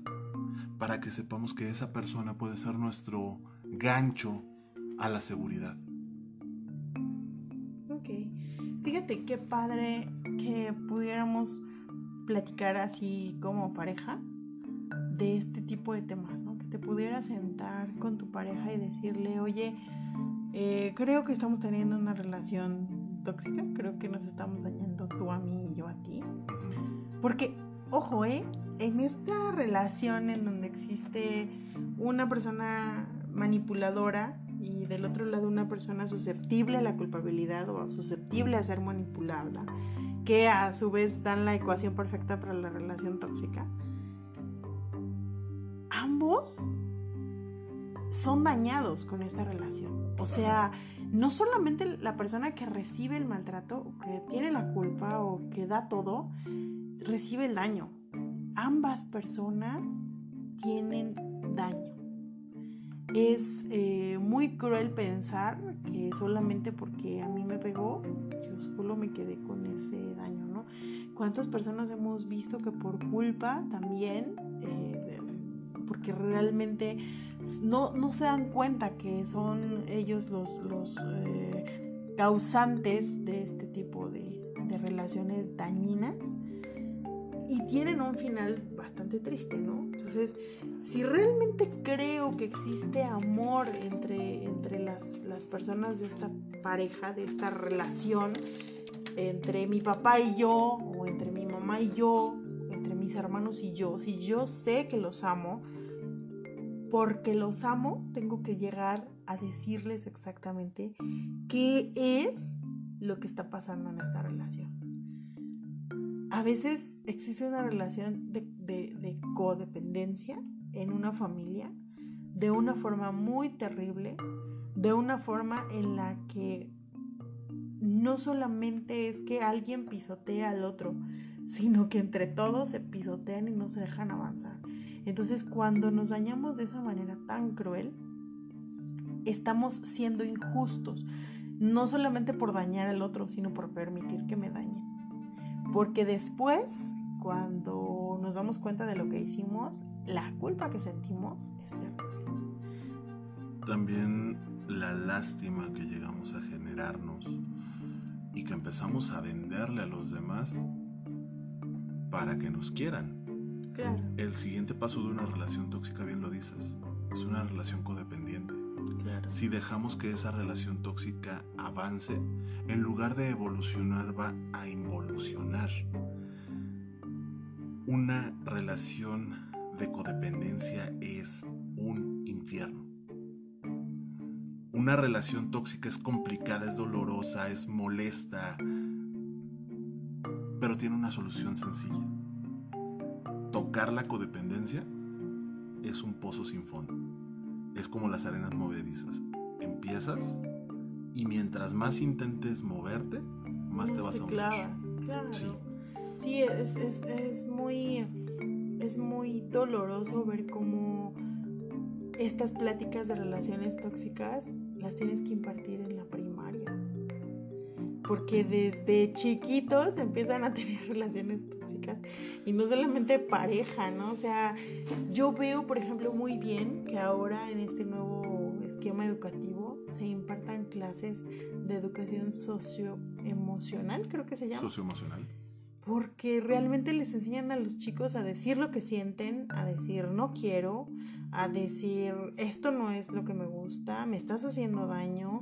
Para que sepamos que esa persona puede ser nuestro gancho a la seguridad. Ok. Fíjate qué padre que pudiéramos platicar así como pareja de este tipo de temas, ¿no? Que te pudieras sentar con tu pareja y decirle, oye, eh, creo que estamos teniendo una relación tóxica, creo que nos estamos dañando tú a mí y yo a ti. Porque, ojo, ¿eh? En esta relación en donde existe una persona manipuladora y del otro lado una persona susceptible a la culpabilidad o susceptible a ser manipulable, que a su vez dan la ecuación perfecta para la relación tóxica, ambos son dañados con esta relación. O sea, no solamente la persona que recibe el maltrato, que tiene la culpa o que da todo, recibe el daño. Ambas personas tienen daño. Es eh, muy cruel pensar que solamente porque a mí me pegó, yo solo me quedé con ese daño, ¿no? ¿Cuántas personas hemos visto que por culpa también, eh, porque realmente no, no se dan cuenta que son ellos los, los eh, causantes de este tipo de, de relaciones dañinas, y tienen un final bastante triste, ¿no? Entonces, si realmente creo que existe amor entre, entre las, las personas de esta pareja, de esta relación, entre mi papá y yo, o entre mi mamá y yo, entre mis hermanos y yo, si yo sé que los amo, porque los amo, tengo que llegar a decirles exactamente qué es lo que está pasando en esta relación a veces existe una relación de, codependencia en una familia de una forma muy terrible, de una forma en la que no solamente es que alguien pisotea al otro, sino que entre todos se pisotean y no se dejan avanzar. Entonces cuando nos dañamos de esa manera tan cruel, estamos siendo injustos, no solamente por dañar al otro, sino por permitir que me dañe. Porque después, cuando nos damos cuenta de lo que hicimos, la culpa que sentimos es terrible. También la lástima que llegamos a generarnos y que empezamos a venderle a los demás para que nos quieran. Claro. El siguiente paso de una relación tóxica, bien lo dices, es una relación codependiente. Si dejamos que esa relación tóxica avance, en lugar de evolucionar va a involucionar. Una relación de codependencia es un infierno. Una relación tóxica es complicada, es dolorosa, es molesta, pero tiene una solución sencilla. Tocar la codependencia es un pozo sin fondo es como las arenas movedizas. Empiezas y mientras más intentes moverte, más te vas a mover. Claro. Sí, sí es, es, es, muy, es muy doloroso ver cómo estas pláticas de relaciones tóxicas las tienes que impartir en. Porque desde chiquitos empiezan a tener relaciones tóxicas y no solamente pareja, ¿no? O sea, yo veo, por ejemplo, muy bien que ahora en este nuevo esquema educativo se impartan clases de educación socioemocional, creo que se llama. Socioemocional. Porque realmente les enseñan a los chicos a decir lo que sienten, a decir no quiero, a decir esto no es lo que me gusta, me estás haciendo daño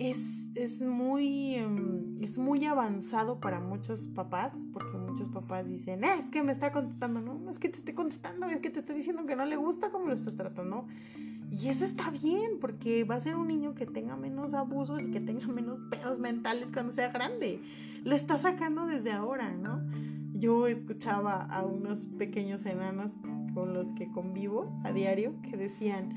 es, muy, em, es muy avanzado para muchos papás, porque muchos papás dicen, eh, es que me está contestando, no es que te esté contestando, es que te está diciendo que no le gusta cómo lo estás tratando. Y eso está bien, porque va a ser un niño que tenga menos abusos y que tenga menos pedos mentales cuando sea grande. Lo está sacando desde ahora, ¿no? Yo escuchaba a unos pequeños enanos con los que convivo a diario que decían,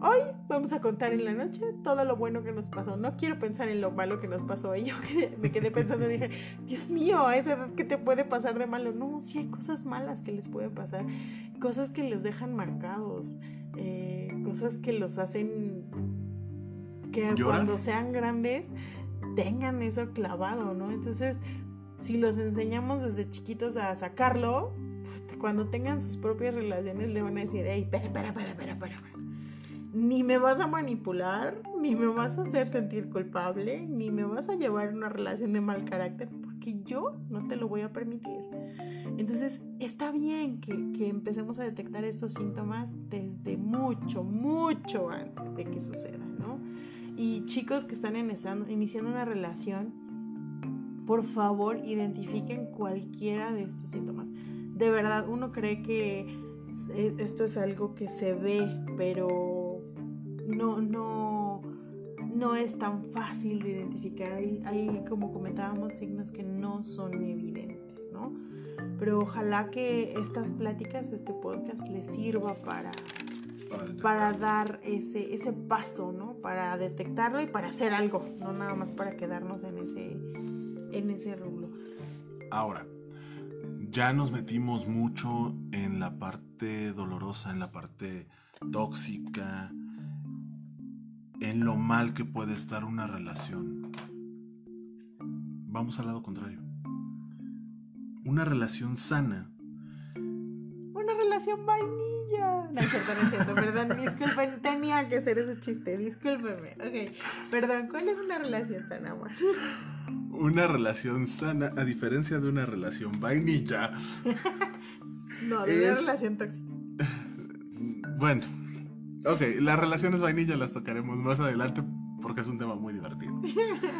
Hoy vamos a contar en la noche todo lo bueno que nos pasó. No quiero pensar en lo malo que nos pasó. Y yo me quedé pensando y dije, Dios mío, a esa edad que te puede pasar de malo. No, sí hay cosas malas que les puede pasar. Cosas que los dejan marcados. Eh, cosas que los hacen que cuando sean grandes tengan eso clavado, ¿no? Entonces, si los enseñamos desde chiquitos a sacarlo, cuando tengan sus propias relaciones le van a decir, hey, espera, espera, espera, espera, espera ni me vas a manipular, ni me vas a hacer sentir culpable, ni me vas a llevar una relación de mal carácter, porque yo no te lo voy a permitir. Entonces, está bien que, que empecemos a detectar estos síntomas desde mucho, mucho antes de que suceda, ¿no? Y chicos que están iniciando una relación, por favor, identifiquen cualquiera de estos síntomas. De verdad, uno cree que esto es algo que se ve, pero no, no, no es tan fácil de identificar. Hay, como comentábamos, signos que no son evidentes, ¿no? Pero ojalá que estas pláticas, este podcast, les sirva para, para dar ese, ese paso, ¿no? Para detectarlo y para hacer algo, no nada más para quedarnos en ese, en ese rubro. Ahora, ya nos metimos mucho en la parte dolorosa, en la parte tóxica, en lo mal que puede estar una relación. Vamos al lado contrario. Una relación sana. Una relación vainilla. No es cierto, no es cierto, perdón, disculpen, tenía que hacer ese chiste, discúlpenme. Ok, perdón, ¿cuál es una relación sana, amor? Una relación sana, a diferencia de una relación vainilla. no, de una relación tóxica. Bueno, ok, las relaciones vainilla las tocaremos más adelante porque es un tema muy divertido.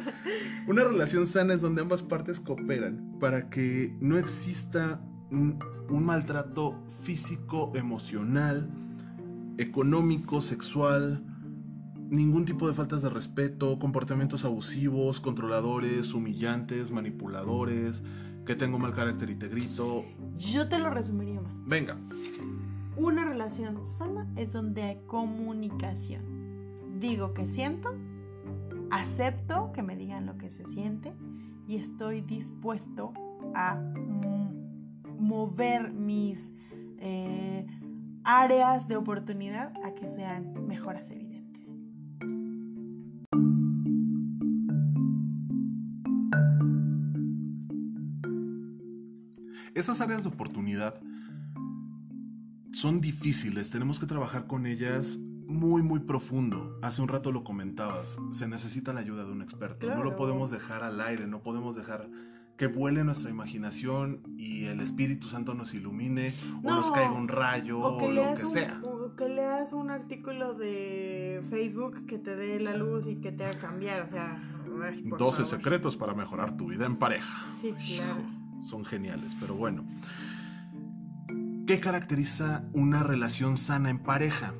Una relación sana es donde ambas partes cooperan para que no exista un, un maltrato físico, emocional, económico, sexual, ningún tipo de faltas de respeto, comportamientos abusivos, controladores, humillantes, manipuladores, que tengo mal carácter y te grito. Yo te lo resumiría más. Venga. Una relación sana es donde hay comunicación. Digo que siento, acepto que me digan lo que se siente y estoy dispuesto a mover mis eh, áreas de oportunidad a que sean mejoras evidentes. Esas áreas de oportunidad son difíciles, tenemos que trabajar con ellas muy, muy profundo. Hace un rato lo comentabas, se necesita la ayuda de un experto. No lo podemos dejar al aire, no podemos dejar que vuele nuestra imaginación y el Espíritu Santo nos ilumine o nos caiga un rayo o, lo que sea. O que leas un artículo de Facebook que te dé la luz y que te haga cambiar, o sea... 12 secretos para mejorar tu vida en pareja. Sí, claro son geniales, pero bueno. ¿Qué caracteriza una relación sana en pareja?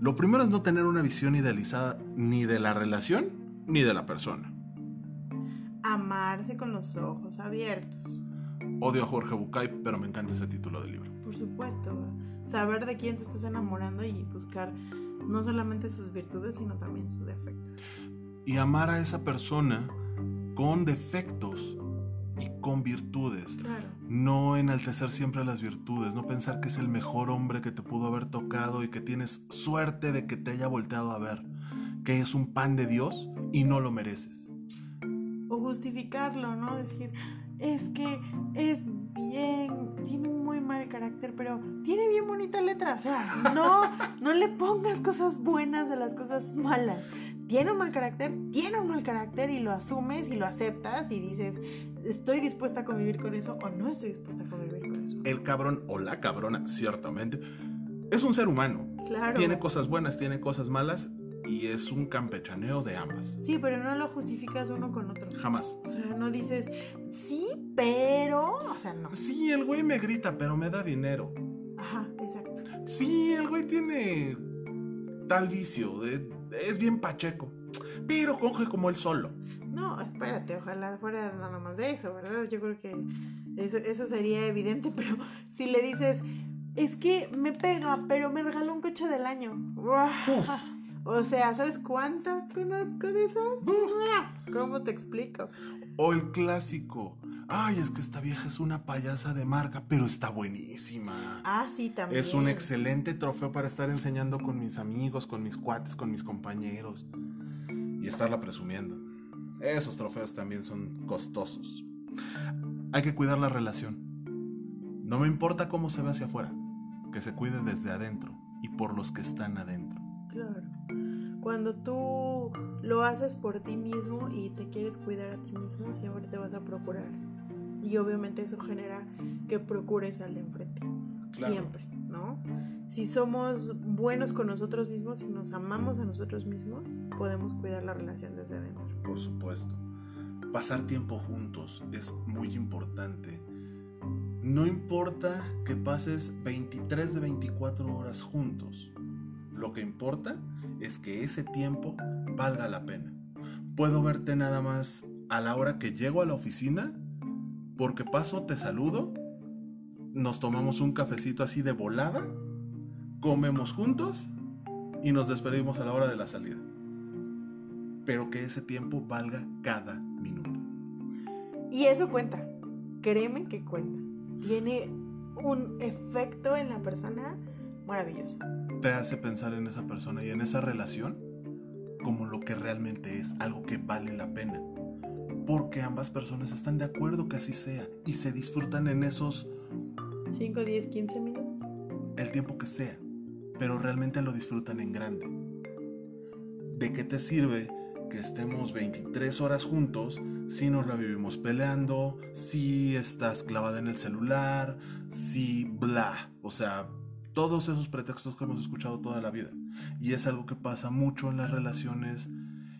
Lo primero es no tener una visión idealizada ni de la relación ni de la persona. Amarse con los ojos abiertos. Odio a Jorge Bucay, pero me encanta ese título del libro. Por supuesto. Saber de quién te estás enamorando y buscar no solamente sus virtudes, sino también sus defectos. Y amar a esa persona con defectos y con virtudes. No enaltecer siempre las virtudes, no pensar que es el mejor hombre que te pudo haber tocado y que tienes suerte de que te haya volteado a ver, que es un pan de Dios y no lo mereces. O justificarlo, ¿no? Decir, es que es bien, tiene un muy mal carácter, pero tiene bien bonita letra. O sea, no, no le pongas cosas buenas de las cosas malas. Tiene un mal carácter, tiene un mal carácter y lo asumes y lo aceptas y dices, estoy dispuesta a convivir con eso o no estoy dispuesta a convivir con eso. El cabrón o la cabrona, ciertamente, es un ser humano. Claro. Tiene cosas buenas, tiene cosas malas y es un campechaneo de ambas. Sí, pero no lo justificas uno con otro. Jamás. O sea, no dices, sí, pero. O sea, no. Sí, el güey me grita, pero me da dinero. Ajá, exacto. Sí, el güey tiene tal vicio, es bien pacheco, pero coge como él solo. No, espérate, ojalá fuera nada más de eso, ¿verdad? Yo creo que eso, sería evidente, pero si le dices, es que me pega, pero me regaló un coche del año. O sea, ¿sabes cuántas conozco de esas? ¿Cómo te explico? O el clásico. Ay, es que esta vieja es una payasa de marca, pero está buenísima. Ah, sí, también. Es un excelente trofeo para estar enseñando con mis amigos, con mis cuates, con mis compañeros. Y estarla presumiendo. Esos trofeos también son costosos. Hay que cuidar la relación. No me importa cómo se ve hacia afuera, que se cuide desde adentro y por los que están adentro. Claro. Cuando tú lo haces por ti mismo y te quieres cuidar a ti mismo, siempre te vas a procurar. Y obviamente eso genera que procures al de enfrente. Siempre, ¿no? Si somos buenos con nosotros mismos y nos amamos a nosotros mismos, podemos cuidar la relación desde adentro. Por supuesto. Pasar tiempo juntos es muy importante. No importa que pases 23 de 24 horas juntos. Lo que importa es que ese tiempo valga la pena. Puedo verte nada más a la hora que llego a la oficina, porque paso, te saludo, nos tomamos un cafecito así de volada comemos juntos y nos despedimos a la hora de la salida. Pero que ese tiempo valga cada minuto. Y eso cuenta, créeme que cuenta. Tiene un efecto en la persona maravilloso. Te hace pensar en esa persona y en esa relación como lo que realmente es, algo que vale la pena. Porque ambas personas están de acuerdo que así sea y se disfrutan en esos 5, 10, 15 minutos. El tiempo que sea pero realmente lo disfrutan en grande. ¿De qué te sirve que estemos 23 horas juntos si nos la vivimos peleando, si estás clavada en el celular, si bla. O sea, todos esos pretextos que hemos escuchado toda la vida. Y es algo que pasa mucho en las relaciones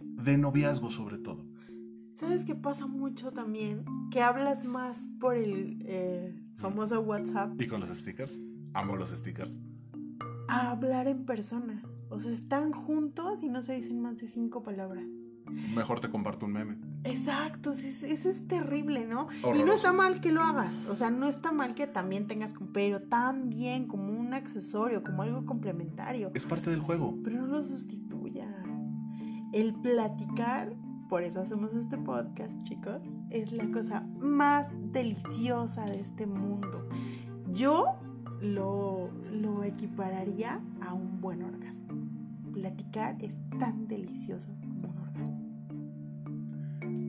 de noviazgo sobre todo. ¿Sabes qué pasa mucho también? Que hablas más por el eh, famoso WhatsApp. ¿Y con los stickers? Amo los stickers. A hablar en persona. O sea, están juntos y no se dicen más de cinco palabras. Mejor te comparto un meme. Exacto, eso es terrible, ¿no? Y no está mal que lo hagas, o sea, no está mal que también tengas, pero también como un accesorio, como algo complementario. Es parte del juego. Pero no lo sustituyas. El platicar, por eso hacemos este podcast, chicos, es la cosa más deliciosa de este mundo. Yo lo, lo equipararía a un buen orgasmo. Platicar es tan delicioso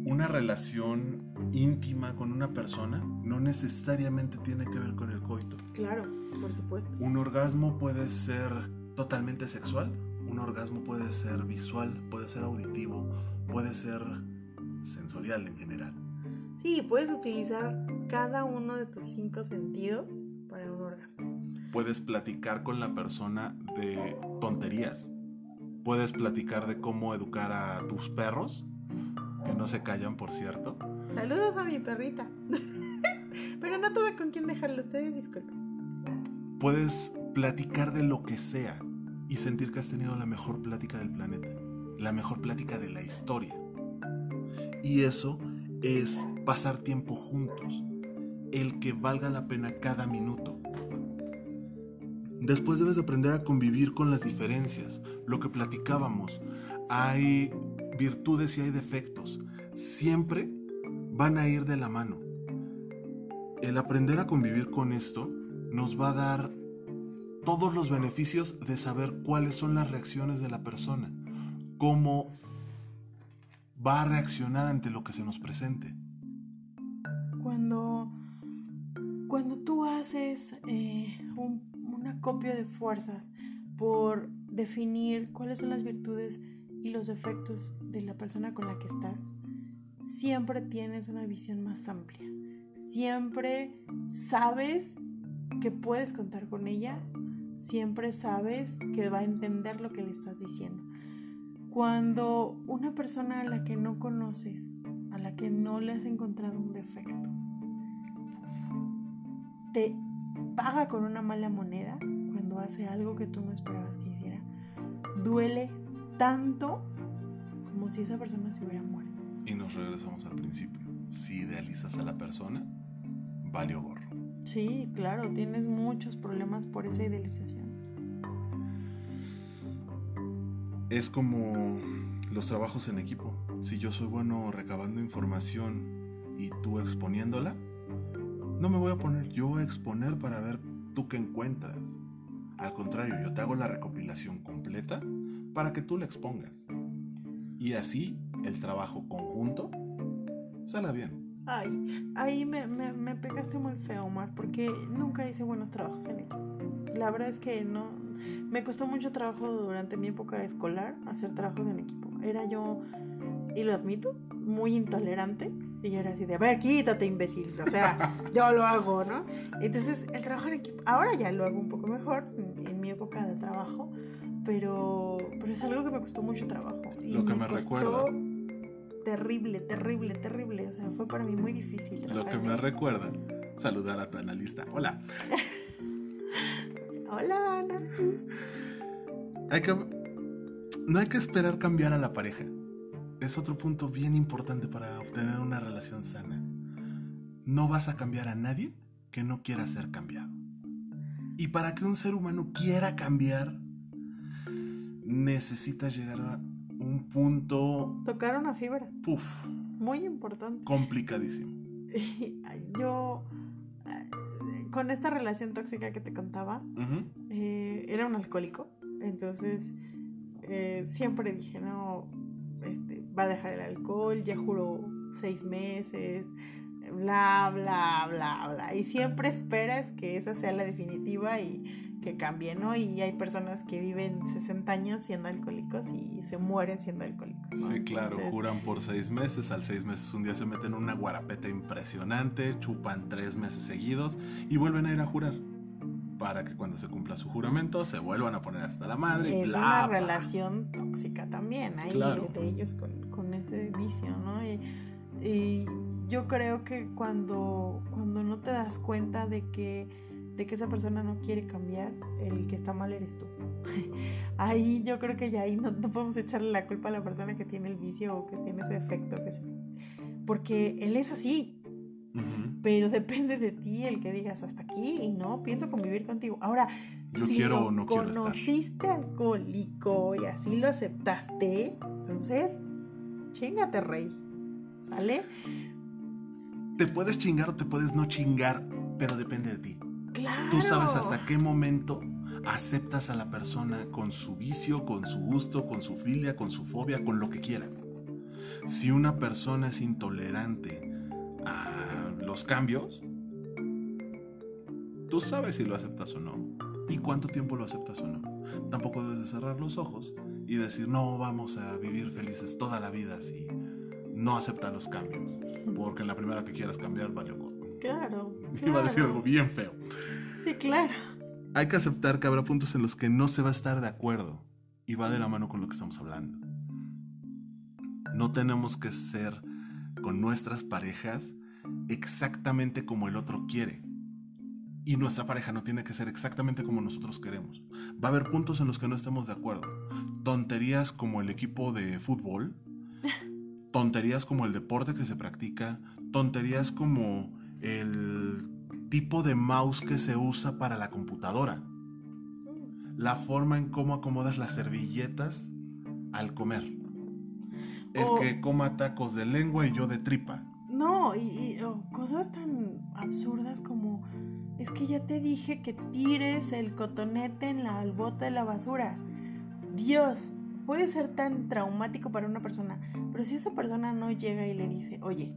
una relación íntima con una persona no necesariamente tiene que ver con el coito. Claro, por supuesto. Un orgasmo puede ser totalmente sexual, un orgasmo puede ser visual, puede ser auditivo, puede ser sensorial en general. Sí, puedes utilizar cada uno de tus cinco sentidos Puedes platicar con la persona de tonterías. Puedes platicar de cómo educar a tus perros que no se callan, por cierto. Saludos a mi perrita. Pero no tuve con quién dejarlo, ustedes disculpen. Puedes platicar de lo que sea y sentir que has tenido la mejor plática del planeta, la mejor plática de la historia. Y eso es pasar tiempo juntos, el que valga la pena cada minuto. Después debes de aprender a convivir con las diferencias, lo que platicábamos. Hay virtudes y hay defectos, siempre van a ir de la mano. El aprender a convivir con esto nos va a dar todos los beneficios de saber cuáles son las reacciones de la persona, cómo va a reaccionar ante lo que se nos presente. Cuando, cuando tú haces eh, un acopio de fuerzas por definir cuáles son las virtudes y los efectos de la persona con la que estás, siempre tienes una visión más amplia. Siempre sabes que puedes contar con ella, siempre sabes que va a entender lo que le estás diciendo. Cuando una persona a la que no conoces, a la que no le has encontrado un defecto, te paga con una mala moneda cuando hace algo que tú no esperabas que hiciera, duele tanto como si esa persona se hubiera muerto. Y nos regresamos al principio. Si idealizas a la persona, valió gorro. Sí, claro, tienes muchos problemas por esa idealización. Es como los trabajos en equipo. Si yo soy bueno recabando información y tú exponiéndola, no me voy a poner yo a exponer para ver tú qué encuentras. Al contrario, yo te hago la recopilación completa para que tú la expongas. Y así el trabajo conjunto sale bien. Ay, ahí me, me, pegaste muy feo, Omar, porque nunca hice buenos trabajos en equipo. La verdad es que no. Me costó mucho trabajo durante mi época escolar hacer trabajos en equipo. Era yo, y lo admito, muy intolerante. Y yo era así de, a ver, quítate, imbécil. O sea, yo lo hago, ¿no? Entonces, el trabajo en equipo, ahora ya lo hago un poco mejor en mi época de trabajo pero, pero es algo que me costó mucho trabajo. Y Lo que me, recuerda. Terrible, terrible, terrible. O sea, fue para mí muy difícil. Lo que me recuerda, saludar a tu analista. Hola. Hola, Ana. Hay que, no hay que esperar cambiar a la pareja. Es otro punto bien importante para obtener una relación sana. No vas a cambiar a nadie que no quiera ser cambiado. Y para que un ser humano quiera cambiar, necesitas llegar a un punto... Tocar una fibra. Puf. Muy importante. Complicadísimo. Yo, eh, con esta relación tóxica que te contaba, eh, era un alcohólico. Entonces, eh, siempre dije, no, va a dejar el alcohol, ya juró seis meses, bla, bla, bla, bla. Y siempre esperas que esa sea la definitiva y que cambie, ¿no? Y hay personas que viven 60 años siendo alcohólicos y se mueren siendo alcohólicos. Sí, claro, juran por seis meses, al seis meses un día se meten una guarapeta impresionante, chupan tres meses seguidos y vuelven a ir a jurar para que cuando se cumpla su juramento se vuelvan a poner hasta la madre. Es una relación tóxica también, ahí de ellos con, ese vicio, ¿no? Y, y, yo creo que cuando, cuando no te das cuenta de que de que esa persona no quiere cambiar, el que está mal eres tú. ahí yo creo que ya ahí no, podemos echarle la culpa a la persona que tiene el vicio o que tiene ese defecto, que porque él es así. Pero depende de ti el que digas hasta aquí y no pienso convivir contigo. Ahora, si quiero o no conociste alcohólico y así lo aceptaste, entonces chingate, rey. ¿Sale? Te puedes chingar o te puedes no chingar, pero depende de ti. Tú sabes hasta qué momento aceptas a la persona con su vicio, con su gusto, con su filia, con su fobia, con lo que quieras. Si una persona es intolerante a los cambios, tú sabes si lo aceptas o no y cuánto tiempo lo aceptas o no. Tampoco debes de cerrar los ojos y decir, no, vamos a vivir felices toda la vida si no acepta los cambios. Porque en la primera que quieras cambiar, vale Claro. Iba a decir algo bien feo. Sí, claro. Hay que aceptar que habrá puntos en los que no se va a estar de acuerdo y va de la mano con lo que estamos hablando. No tenemos que ser con nuestras parejas exactamente como el otro quiere. Y nuestra pareja no tiene que ser exactamente como nosotros queremos. Va a haber puntos en los que no estemos de acuerdo. Tonterías como el equipo de fútbol, tonterías como el deporte que se practica, tonterías como el tipo de mouse que se usa para la computadora, la forma en cómo acomodas las servilletas al comer, el que coma tacos de lengua y yo de tripa. No, y, cosas tan absurdas como es que ya te dije que tires el cotonete en la bote de la basura. Dios, puede ser tan traumático para una persona, pero si esa persona no llega y le dice, oye,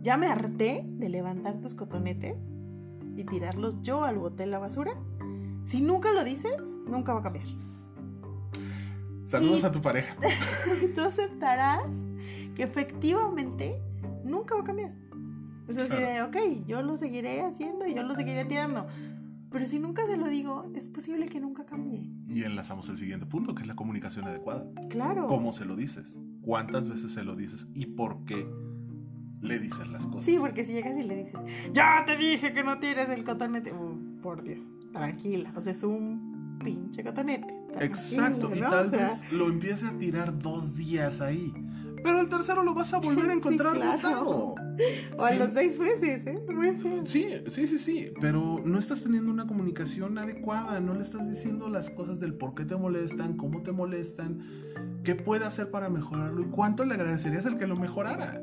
ya me harté de levantar tus cotonetes y tirarlos yo al bote de la basura. Si nunca lo dices, nunca va a cambiar. Saludos a tu pareja. tú aceptarás que efectivamente nunca va a cambiar. Es decir, ok, yo lo seguiré haciendo y yo lo seguiré tirando. Pero si nunca te lo digo, es posible que nunca cambie. Y enlazamos el siguiente punto, que es la comunicación adecuada. Claro. ¿Cómo se lo dices? ¿Cuántas veces se lo dices? ¿Y por qué? le dices las cosas. Sí, porque si llegas y le dices, ya te dije que no tienes el cotonete. Uh, por Dios, tranquila. O sea, es un pinche cotonete. Exacto, y tal vez lo empiece a tirar dos días ahí. Pero el tercero lo vas a volver a encontrar sí, O a los seis meses, ¿eh? Sí, sí, sí, sí. Pero no estás teniendo una comunicación adecuada. No le estás diciendo las cosas del por qué te molestan, cómo te molestan, qué puede hacer para mejorarlo y cuánto le agradecerías al que lo mejorara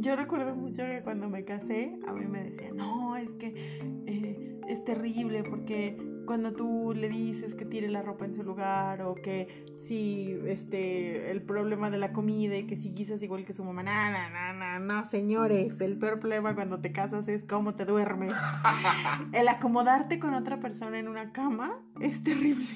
yo recuerdo mucho que cuando me casé, a mí me decían, no, es que eh, es terrible porque cuando tú le dices que tire la ropa en su lugar o que si este el problema de la comida y que si guisas igual que su mamá, no, no, no, no, señores, el peor problema cuando te casas es cómo te duermes. el acomodarte con otra persona en una cama es terrible.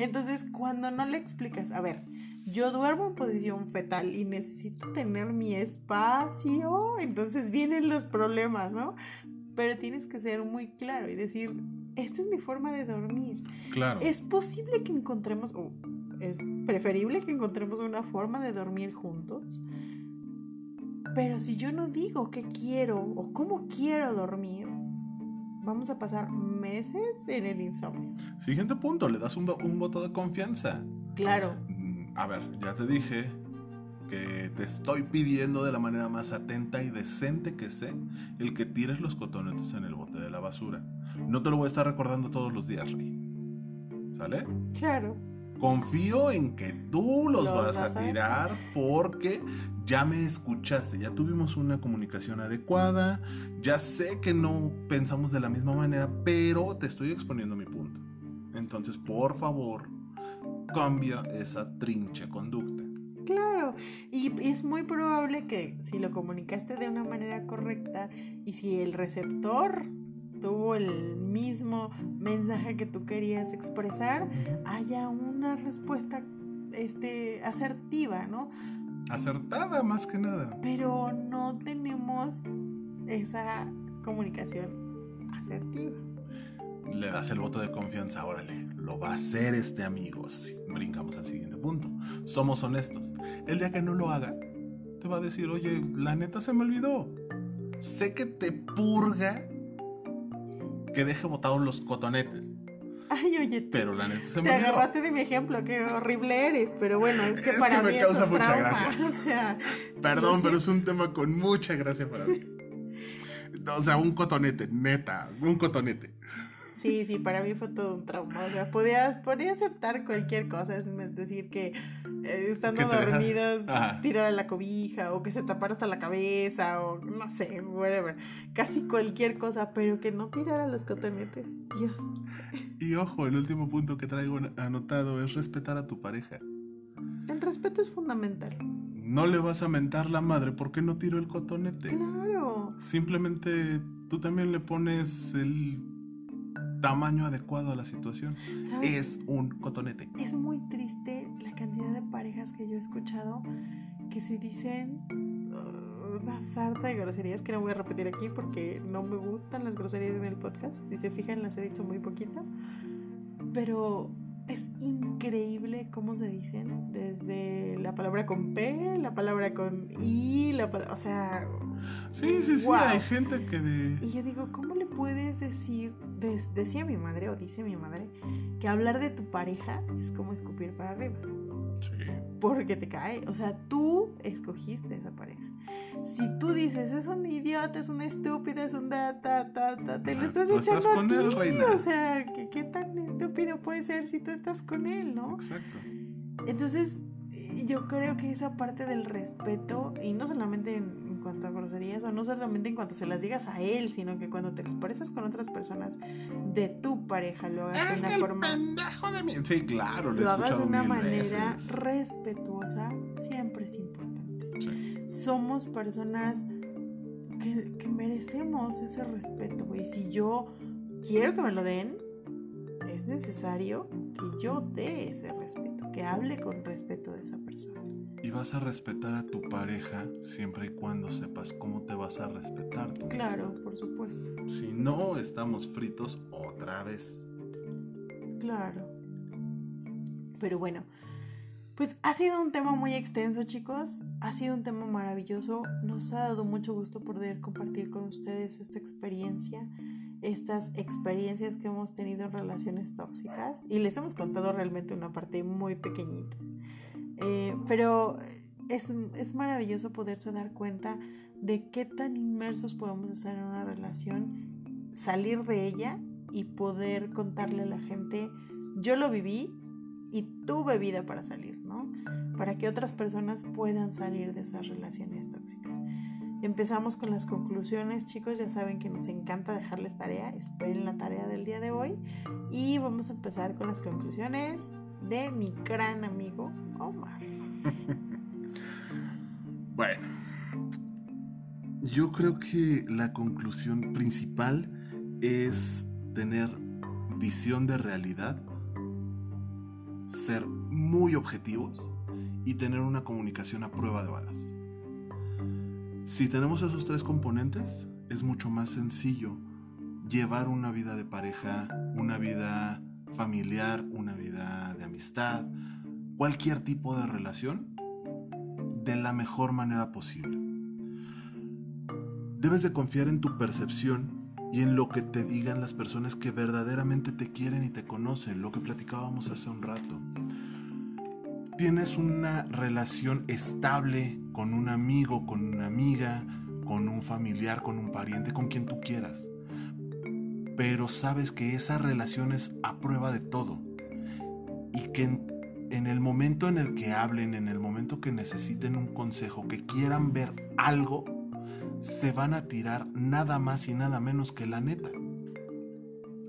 Entonces, cuando no le explicas, a ver, yo duermo en posición fetal y necesito tener mi espacio, entonces vienen los problemas, ¿no? Pero tienes que ser muy claro y decir, esta es mi forma de dormir. Claro. Es posible que encontremos, o es preferible que encontremos una forma de dormir juntos. Pero si yo no digo qué quiero o cómo quiero dormir, vamos a pasar meses en el insomnio. Siguiente punto, le das un, un voto de confianza. Claro a ver, ya te dije que te estoy pidiendo de la manera más atenta y decente que sé el que tires los cotonetes en el bote de la basura. No te lo voy a estar recordando todos los días, Rey. ¿Sale? Claro. Confío en que tú los, vas, a tirar porque ya me escuchaste, ya tuvimos una comunicación adecuada, ya sé que no pensamos de la misma manera, pero te estoy exponiendo mi punto. Entonces, por favor, cambia esa trincha conducta. Claro, y es muy probable que si lo comunicaste de una manera correcta y si el receptor tuvo el mismo mensaje que tú querías expresar, haya una respuesta este, asertiva, ¿no? Acertada más que nada. Pero no tenemos esa comunicación asertiva. Le das el voto de confianza, órale, lo va a hacer este amigo. brincamos al siguiente punto. Somos honestos. El día que no lo haga, te va a decir, oye, la neta se me olvidó. Sé que te purga que deje botados los cotonetes. Ay, oye, pero la neta se me te agarraste de mi ejemplo, qué horrible eres, pero bueno, es que para mí me causa es mucha gracia. Perdón, pero es un tema con mucha gracia para mí. O sea, un cotonete, neta, un cotonete. Sí, sí, para mí fue todo un trauma. O sea, podía, podía aceptar cualquier cosa, es decir, que eh, estando dormidos, tirar la cobija, o que se tapara hasta la cabeza, o no sé, whatever. Casi cualquier cosa, pero que no tirara los cotonetes. Dios. Y ojo, el último punto que traigo anotado es respetar a tu pareja. El respeto es fundamental. No le vas a mentar la madre porque no tiró el cotonete. Claro. Simplemente tú también le pones el tamaño adecuado a la situación. Es un cotonete. Es muy triste la cantidad de parejas que yo he escuchado que se dicen uh, una sarta de groserías que no voy a repetir aquí porque no me gustan las groserías en el podcast. Si se fijan, las he dicho muy poquito. Pero es increíble cómo se dicen desde la palabra con P, la palabra con I, la o sea... Sí, sí, sí, hay gente que de... Y yo digo, ¿cómo le puedes decir, decía mi madre o dice mi madre, que hablar de tu pareja es como escupir para arriba? Sí. Porque te cae, o sea, tú escogiste esa pareja. Si tú dices, es un idiota, es un estúpido, es un da, ta, ta, ta, te lo estás echando a ti. O sea, ¿qué, ¿qué, tan estúpido puede ser si tú estás con él, no? Exacto. Entonces, yo creo que esa parte del respeto, y no solamente en, cuanto a groserías, o no solamente en cuanto se las digas a él, sino que cuando te expresas con otras personas de tu pareja, lo hagas de una forma. Pendejo de mí. Sí, claro, lo, lo hagas de una manera respetuosa, siempre es importante. Somos personas que, que merecemos ese respeto, güey. Si yo quiero que me lo den, es necesario que yo dé ese respeto, que hable con respeto de esa persona. Y vas a respetar a tu pareja siempre y cuando sepas cómo te vas a respetar tú Claro, por supuesto. Si no, estamos fritos otra vez. Claro. Pero bueno, pues ha sido un tema muy extenso, chicos. Ha sido un tema maravilloso. Nos ha dado mucho gusto poder compartir con ustedes esta experiencia, estas experiencias que hemos tenido en relaciones tóxicas. Y les hemos contado realmente una parte muy pequeñita. Eh, pero es, es maravilloso poderse dar cuenta de qué tan inmersos podemos estar en una relación, salir de ella y poder contarle a la gente, yo lo viví y tuve vida para salir para que otras personas puedan salir de esas relaciones tóxicas. Empezamos con las conclusiones, chicos, ya saben que nos encanta dejarles tarea, esperen la tarea del día de hoy y vamos a empezar con las conclusiones de mi gran amigo Omar. bueno, yo creo que la conclusión principal es tener visión de realidad, ser muy objetivos y tener una comunicación a prueba de balas. Si tenemos esos tres componentes, es mucho más sencillo llevar una vida de pareja, una vida familiar, una vida de amistad, cualquier tipo de relación, de la mejor manera posible. Debes de confiar en tu percepción y en lo que te digan las personas que verdaderamente te quieren y te conocen, lo que platicábamos hace un rato tienes una relación estable con un amigo, con una amiga, con un familiar, con un pariente, con quien tú quieras. Pero sabes que esa relación es a prueba de todo. Y que en, el momento en el que hablen, en el momento que necesiten un consejo, que quieran ver algo, se van a tirar nada más y nada menos que la neta.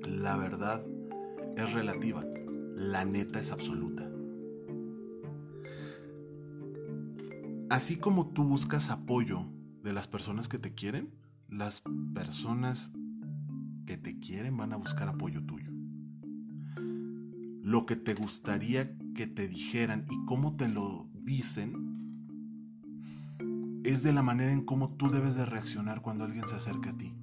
La verdad es relativa. La neta es absoluta. Así como tú buscas apoyo de las personas que te quieren, las personas que te quieren van a buscar apoyo tuyo. Lo que te gustaría que te dijeran y cómo te lo dicen es de la manera en cómo tú debes de reaccionar cuando alguien se acerca a ti.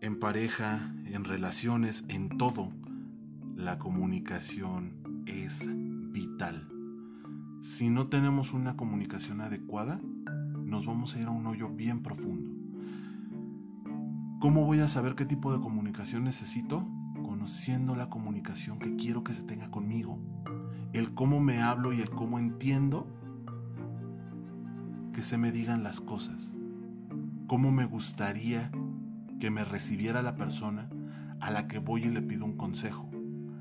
En pareja, en relaciones, en todo, la comunicación es vital. Si no tenemos una comunicación adecuada, nos vamos a ir a un hoyo bien profundo. ¿Cómo voy a saber qué tipo de comunicación necesito? Conociendo la comunicación que quiero que se tenga conmigo. El cómo me hablo y el cómo entiendo que se me digan las cosas. Cómo me gustaría que me recibiera la persona a la que voy y le pido un consejo.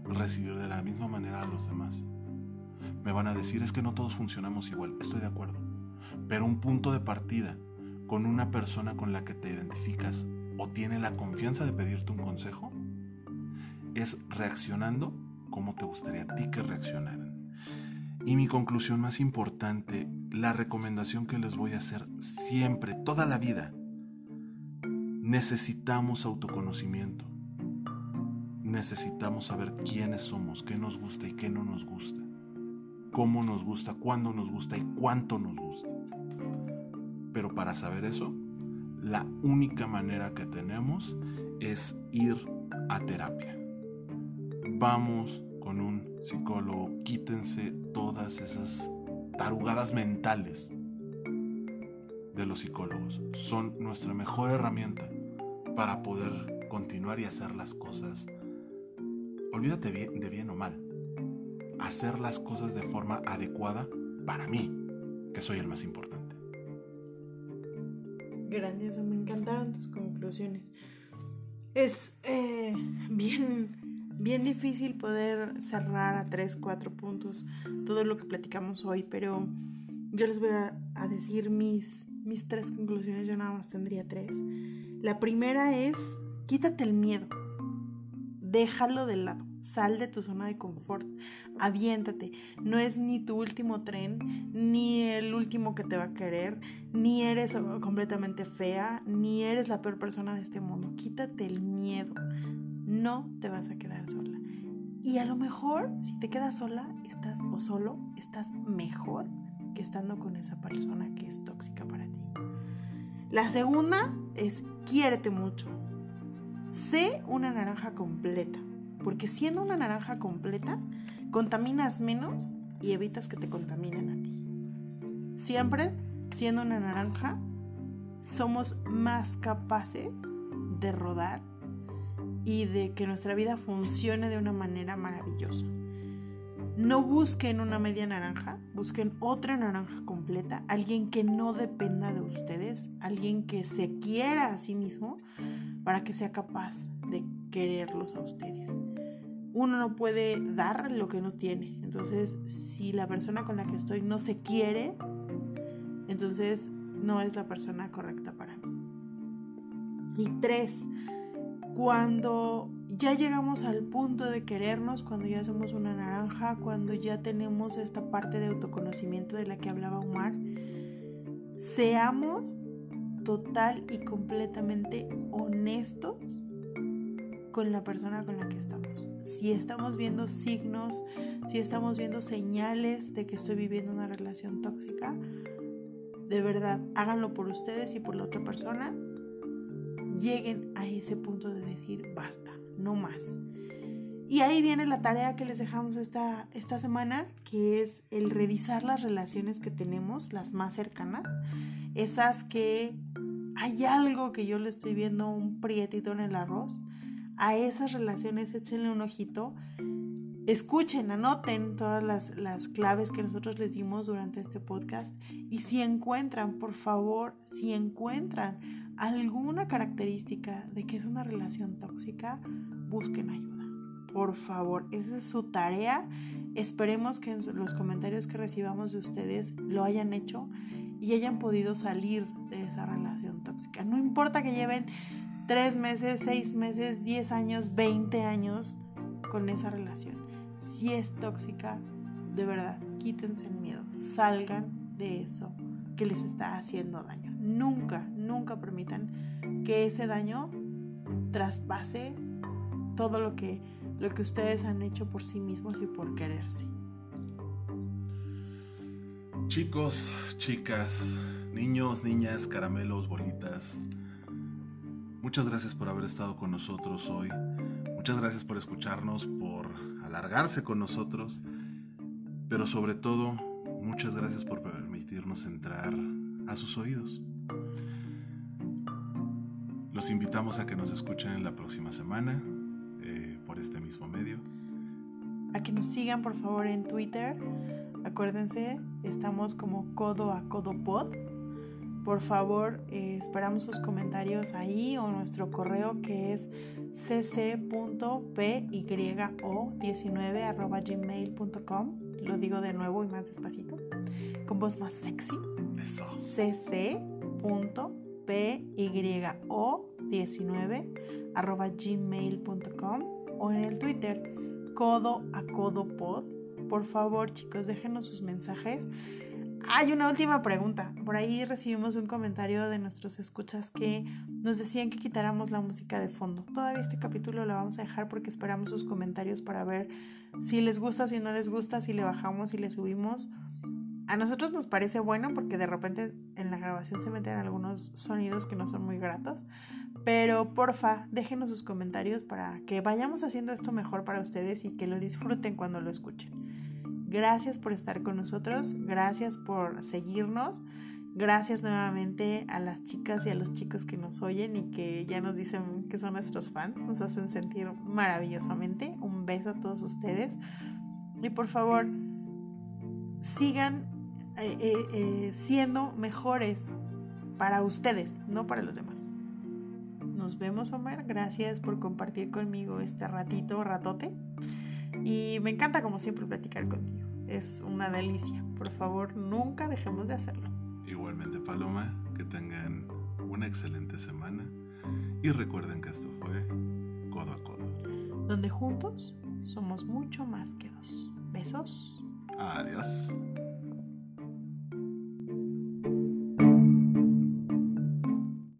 Recibir de la misma manera a los demás. Me van a decir es que no todos funcionamos igual. Estoy de acuerdo. Pero un punto de partida con una persona con la que te identificas o tiene la confianza de pedirte un consejo es reaccionando como te gustaría a ti que reaccionaran. Y mi conclusión más importante, la recomendación que les voy a hacer siempre, toda la vida, necesitamos autoconocimiento. Necesitamos saber quiénes somos, qué nos gusta y qué no nos gusta. Cómo nos gusta, cuándo nos gusta y cuánto nos gusta. Pero para saber eso, la única manera que tenemos es ir a terapia. Vamos con un psicólogo, quítense todas esas tarugadas mentales de los psicólogos. Son nuestra mejor herramienta para poder continuar y hacer las cosas. Olvídate de bien o mal. Hacer las cosas de forma adecuada para mí, que soy el más importante. Grandioso, me encantaron tus conclusiones. Es eh, bien, bien difícil poder cerrar a tres, cuatro puntos todo lo que platicamos hoy, pero yo les voy a, a decir mis, mis tres conclusiones, yo nada más tendría tres. La primera es, quítate el miedo, déjalo de lado. Sal de tu zona de confort, aviéntate. No es ni tu último tren, ni el último que te va a querer, ni eres completamente fea, ni eres la peor persona de este mundo. Quítate el miedo. No te vas a quedar sola. Y a lo mejor, si te quedas sola, estás o solo, estás mejor que estando con esa persona que es tóxica para ti. La segunda es quiérete mucho. Sé una naranja completa porque siendo una naranja completa, contaminas menos y evitas que te contaminen a ti. Siempre, siendo una naranja, somos más capaces de rodar y de que nuestra vida funcione de una manera maravillosa. No busquen una media naranja, busquen otra naranja completa, alguien que no dependa de ustedes, alguien que se quiera a sí mismo para que sea capaz de quererlos a ustedes uno no puede dar lo que no tiene. Entonces, si la persona con la que estoy no se quiere, entonces no es la persona correcta para mí. Y tres, cuando ya llegamos al punto de querernos, cuando ya somos una naranja, cuando ya tenemos esta parte de autoconocimiento de la que hablaba Omar, seamos total y completamente honestos con la persona con la que estamos. Si estamos viendo signos, si estamos viendo señales de que estoy viviendo una relación tóxica, de verdad, háganlo por ustedes y por la otra persona. Lleguen a ese punto de decir, basta, no más. Y ahí viene la tarea que les dejamos esta, esta semana, que es el revisar las relaciones que tenemos, las más cercanas, esas que hay algo que yo le estoy viendo un prietito en el arroz, a esas relaciones échenle un ojito. Escuchen, anoten todas las, las, claves que nosotros les dimos durante este podcast y si encuentran, por favor, si encuentran alguna característica de que es una relación tóxica, busquen ayuda. Por favor, esa es su tarea. Esperemos que en los comentarios que recibamos de ustedes lo hayan hecho y hayan podido salir de esa relación tóxica. No importa que lleven tres meses, seis meses, diez años, veinte años con esa relación. Si es tóxica, de verdad, quítense el miedo, salgan de eso que les está haciendo daño. Nunca, nunca permitan que ese daño traspase todo lo que, lo que ustedes han hecho por sí mismos y por quererse. Chicos, chicas, niños, niñas, caramelos, bolitas, muchas gracias por haber estado con nosotros hoy. Muchas gracias por escucharnos, por alargarse con nosotros, pero sobre todo, muchas gracias por permitirnos entrar a sus oídos. Los invitamos a que nos escuchen en la próxima semana eh, por este mismo medio. A que nos sigan por favor en Twitter. Acuérdense, estamos como codo a codo pod. Por favor, eh, esperamos sus comentarios ahí o nuestro correo que es cc.pyo19.gmail.com. Lo digo de nuevo y más despacito, con voz más sexy. Eso. cc.pyo19 arroba gmail.com o en el Twitter codo a codo pod. Por favor, chicos, déjenos sus mensajes. Hay una última pregunta. Por ahí recibimos un comentario de nuestros escuchas que nos decían que quitáramos la música de fondo. Todavía este capítulo lo vamos a dejar porque esperamos sus comentarios para ver si les gusta, si no les gusta, si le bajamos, si le subimos. A nosotros nos parece bueno porque de repente en la grabación se meten algunos sonidos que no son muy gratos. Pero porfa, déjenos sus comentarios para que vayamos haciendo esto mejor para ustedes y que lo disfruten cuando lo escuchen. Gracias por estar con nosotros, gracias por seguirnos, gracias nuevamente a las chicas y a los chicos que nos oyen y que ya nos dicen que son nuestros fans, nos hacen sentir maravillosamente. Un beso a todos ustedes y por favor sigan eh, eh, eh, siendo mejores para ustedes, no para los demás. Nos vemos, Omar. Gracias por compartir conmigo este ratito, ratote. Y me encanta, como siempre, platicar contigo. Es una delicia. Por favor, nunca dejemos de hacerlo. Igualmente, Paloma, que tengan una excelente semana. Y recuerden que esto fue Codo a Codo. Donde juntos somos mucho más que dos. Besos. Adiós.